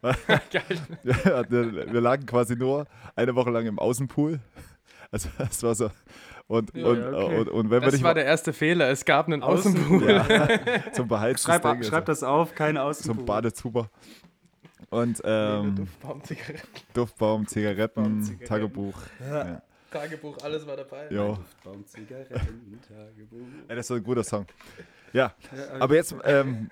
Geil. ja, wir lagen quasi nur eine Woche lang im Außenpool. Also das war so. Und, ja, und, okay. und, und, wenn das wir war der erste Fehler. Es gab einen Außenpool. Ja, zum Beheizten. Schreib, Ding, schreib das auf, kein Außenpool. Zum Badezuber. Und ähm, Duftbaum, Zigaretten. Duftbaum, Zigaretten, Zigaretten. Tagebuch. Ja. Tagebuch, alles war dabei. Jo. Duftbaum, Zigaretten, Tagebuch. Ey, das ist so ein guter Song. Ja, aber jetzt ähm,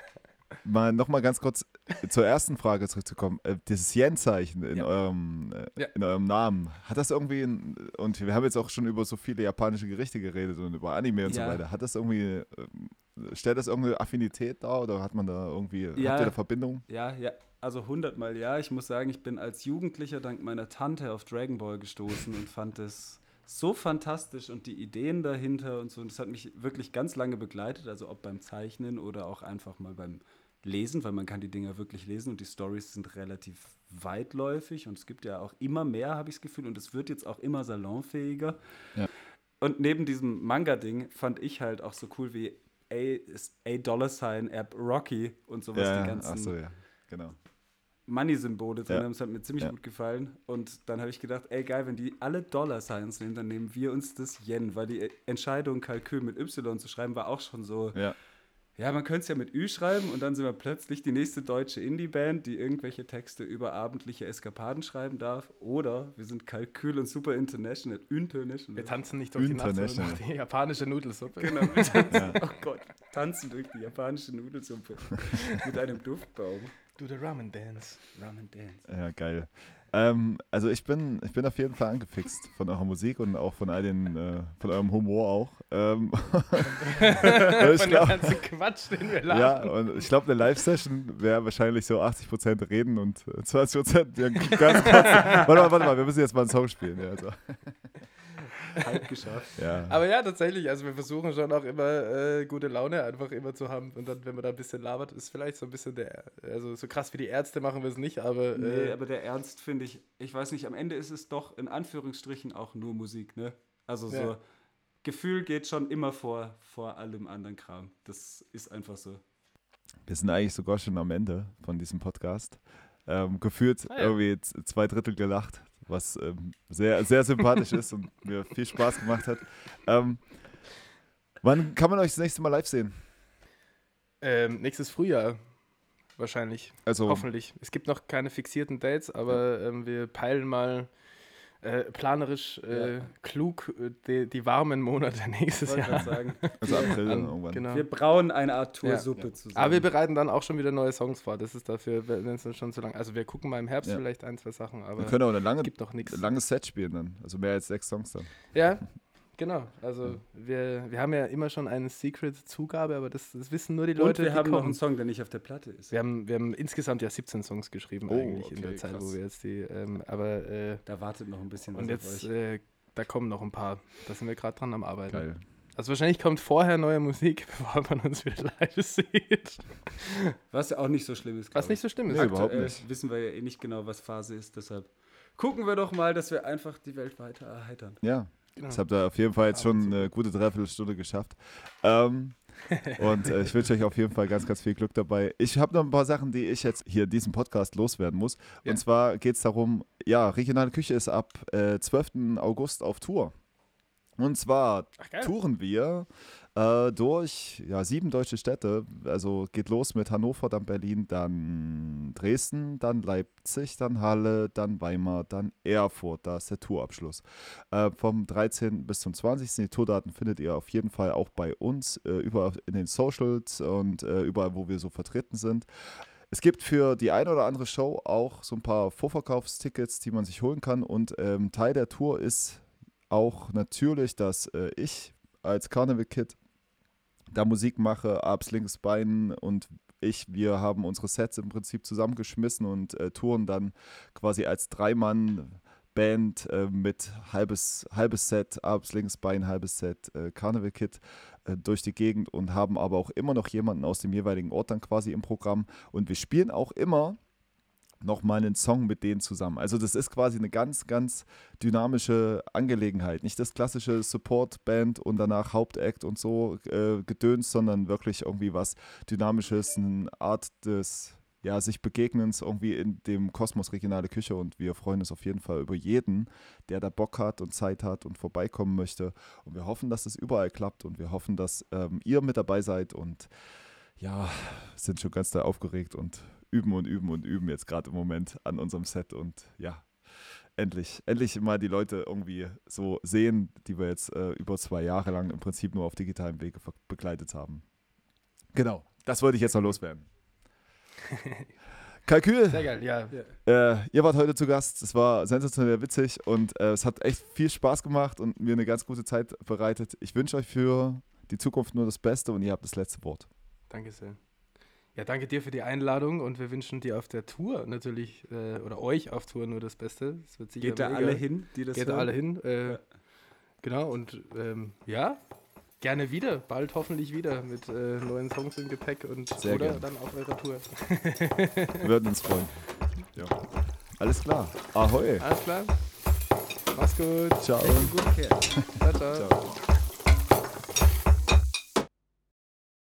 mal nochmal ganz kurz zur ersten Frage zurückzukommen. Äh, dieses Yen-Zeichen in, ja. eurem, äh, ja. in eurem Namen, hat das irgendwie, ein, und wir haben jetzt auch schon über so viele japanische Gerichte geredet und über Anime und ja. so weiter, hat das irgendwie, äh, stellt das irgendeine Affinität dar oder hat man da irgendwie, ja. habt ihr da Verbindung? Ja, ja, also hundertmal ja. Ich muss sagen, ich bin als Jugendlicher dank meiner Tante auf Dragon Ball gestoßen und fand es so fantastisch und die Ideen dahinter und so. Und das hat mich wirklich ganz lange begleitet, also ob beim Zeichnen oder auch einfach mal beim lesen, weil man kann die Dinger wirklich lesen und die Stories sind relativ weitläufig und es gibt ja auch immer mehr, habe ich das Gefühl, und es wird jetzt auch immer salonfähiger. Ja. Und neben diesem Manga-Ding fand ich halt auch so cool wie A, A Dollar Sign App Rocky und sowas, ja, die ganzen so, ja. genau. Money-Symbole drin haben. Das hat mir ziemlich ja. gut gefallen. Und dann habe ich gedacht, ey geil, wenn die alle Dollar-Signs nehmen, dann nehmen wir uns das Yen, weil die Entscheidung, Kalkül mit Y zu schreiben, war auch schon so. Ja ja, man könnte es ja mit Ü schreiben und dann sind wir plötzlich die nächste deutsche Indie-Band, die irgendwelche Texte über abendliche Eskapaden schreiben darf. Oder wir sind Kalkül und Super International. International. Wir tanzen nicht durch die Nacht, sondern durch die japanische Nudelsuppe. Genau, wir tanzen, ja. oh Gott, tanzen durch die japanische Nudelsuppe mit einem Duftbaum. Do the Ramen Dance. Ramen Dance. Ja, geil. Ähm, also ich bin, ich bin auf jeden Fall angefixt von eurer Musik und auch von all den, äh, von eurem Humor auch. Ähm, von dem ganzen Quatsch, den wir lachen. Ja, und ich glaube, eine Live-Session wäre wahrscheinlich so 80% reden und 20% ja, ganz kurz. warte mal, warte mal, wir müssen jetzt mal einen Song spielen. Ja, also. Halb geschafft. Ja. Aber ja, tatsächlich, also wir versuchen schon auch immer äh, gute Laune einfach immer zu haben. Und dann, wenn man da ein bisschen labert, ist vielleicht so ein bisschen der, also so krass wie die Ärzte machen wir es nicht, aber. Äh, nee, aber der Ernst finde ich, ich weiß nicht, am Ende ist es doch in Anführungsstrichen auch nur Musik, ne? Also so. Ja. Gefühl geht schon immer vor, vor allem anderen Kram. Das ist einfach so. Wir sind eigentlich sogar schon am Ende von diesem Podcast. Ähm, gefühlt ah, ja. irgendwie zwei Drittel gelacht was ähm, sehr, sehr sympathisch ist und mir viel Spaß gemacht hat. Ähm, wann kann man euch das nächste Mal live sehen? Ähm, nächstes Frühjahr wahrscheinlich. Also, Hoffentlich. Es gibt noch keine fixierten Dates, aber ähm, wir peilen mal äh, planerisch äh, ja. klug äh, die, die, warmen Monate nächstes Jahr. Sagen. Also April dann irgendwann. Genau. Wir brauen eine Art Toursuppe ja. zusammen. Aber wir bereiten dann auch schon wieder neue Songs vor. Das ist dafür, wenn es schon zu lang. Also wir gucken mal im Herbst ja. vielleicht ein, zwei Sachen, aber wir können auch eine lange, gibt doch nichts. langes Set spielen dann. Also mehr als sechs Songs dann. Ja, Genau, also wir, wir haben ja immer schon eine Secret-Zugabe, aber das, das, wissen nur die Leute, Und wir haben kommen. noch einen Song, der nicht auf der Platte ist. Wir haben, wir haben insgesamt ja 17 Songs geschrieben oh, eigentlich okay, in der Zeit, krass. wo wir jetzt die, ähm, aber äh, da wartet noch ein bisschen was Und jetzt, äh, da kommen noch ein paar, da sind wir gerade dran am Arbeiten. Geil. Also wahrscheinlich kommt vorher neue Musik, bevor man uns wieder live sieht. Was ja auch nicht so schlimm ist. Was nicht so schlimm ist. Nee, überhaupt nicht. wissen wir ja eh nicht genau, was Phase ist, deshalb gucken wir doch mal, dass wir einfach die Welt weiter erheitern. Ja, Genau. Das habt ihr auf jeden Fall jetzt schon eine gute Dreiviertelstunde geschafft. Ähm, und äh, ich wünsche euch auf jeden Fall ganz, ganz viel Glück dabei. Ich habe noch ein paar Sachen, die ich jetzt hier in diesem Podcast loswerden muss. Ja. Und zwar geht es darum, ja, regionale Küche ist ab äh, 12. August auf Tour. Und zwar Ach, touren wir äh, durch ja, sieben deutsche Städte. Also geht los mit Hannover, dann Berlin, dann Dresden, dann Leipzig, dann Halle, dann Weimar, dann Erfurt. Da ist der Tourabschluss. Äh, vom 13. bis zum 20. Die Tourdaten findet ihr auf jeden Fall auch bei uns, äh, überall in den Socials und äh, überall, wo wir so vertreten sind. Es gibt für die eine oder andere Show auch so ein paar Vorverkaufstickets, die man sich holen kann. Und ähm, Teil der Tour ist auch natürlich, dass äh, ich als Carnival Kid da Musik mache, Abs linkes Bein und ich, wir haben unsere Sets im Prinzip zusammengeschmissen und äh, touren dann quasi als Dreimann Band äh, mit halbes, halbes Set, Abs linkes Bein, halbes Set, äh, Carnival Kit äh, durch die Gegend und haben aber auch immer noch jemanden aus dem jeweiligen Ort dann quasi im Programm. Und wir spielen auch immer nochmal einen Song mit denen zusammen. Also das ist quasi eine ganz, ganz dynamische Angelegenheit. Nicht das klassische Support-Band und danach Hauptact und so äh, gedöns, sondern wirklich irgendwie was Dynamisches, eine Art des ja, sich Begegnens irgendwie in dem Kosmos Regionale Küche und wir freuen uns auf jeden Fall über jeden, der da Bock hat und Zeit hat und vorbeikommen möchte. Und wir hoffen, dass es überall klappt und wir hoffen, dass ähm, ihr mit dabei seid und ja, sind schon ganz da aufgeregt und üben und üben und üben jetzt gerade im Moment an unserem Set und ja, endlich, endlich mal die Leute irgendwie so sehen, die wir jetzt äh, über zwei Jahre lang im Prinzip nur auf digitalem Wege begleitet haben. Genau, das wollte ich jetzt noch loswerden. Kalkül. Sehr geil, ja. Äh, ihr wart heute zu Gast. Es war sensationell witzig und äh, es hat echt viel Spaß gemacht und mir eine ganz gute Zeit bereitet. Ich wünsche euch für die Zukunft nur das Beste und ihr habt das letzte Wort. Danke sehr. Ja, danke dir für die Einladung und wir wünschen dir auf der Tour natürlich äh, oder euch auf Tour nur das Beste. Das Geht da alle hin, die das Geht da alle hin. Äh, ja. Genau und ähm, ja, gerne wieder, bald hoffentlich wieder mit äh, neuen Songs im Gepäck und Sehr oder gern. dann auf eurer Tour. wir würden uns freuen. Ja. Alles klar. Ahoi. Alles klar. Mach's gut. Ciao. Gut, ciao, ciao. ciao.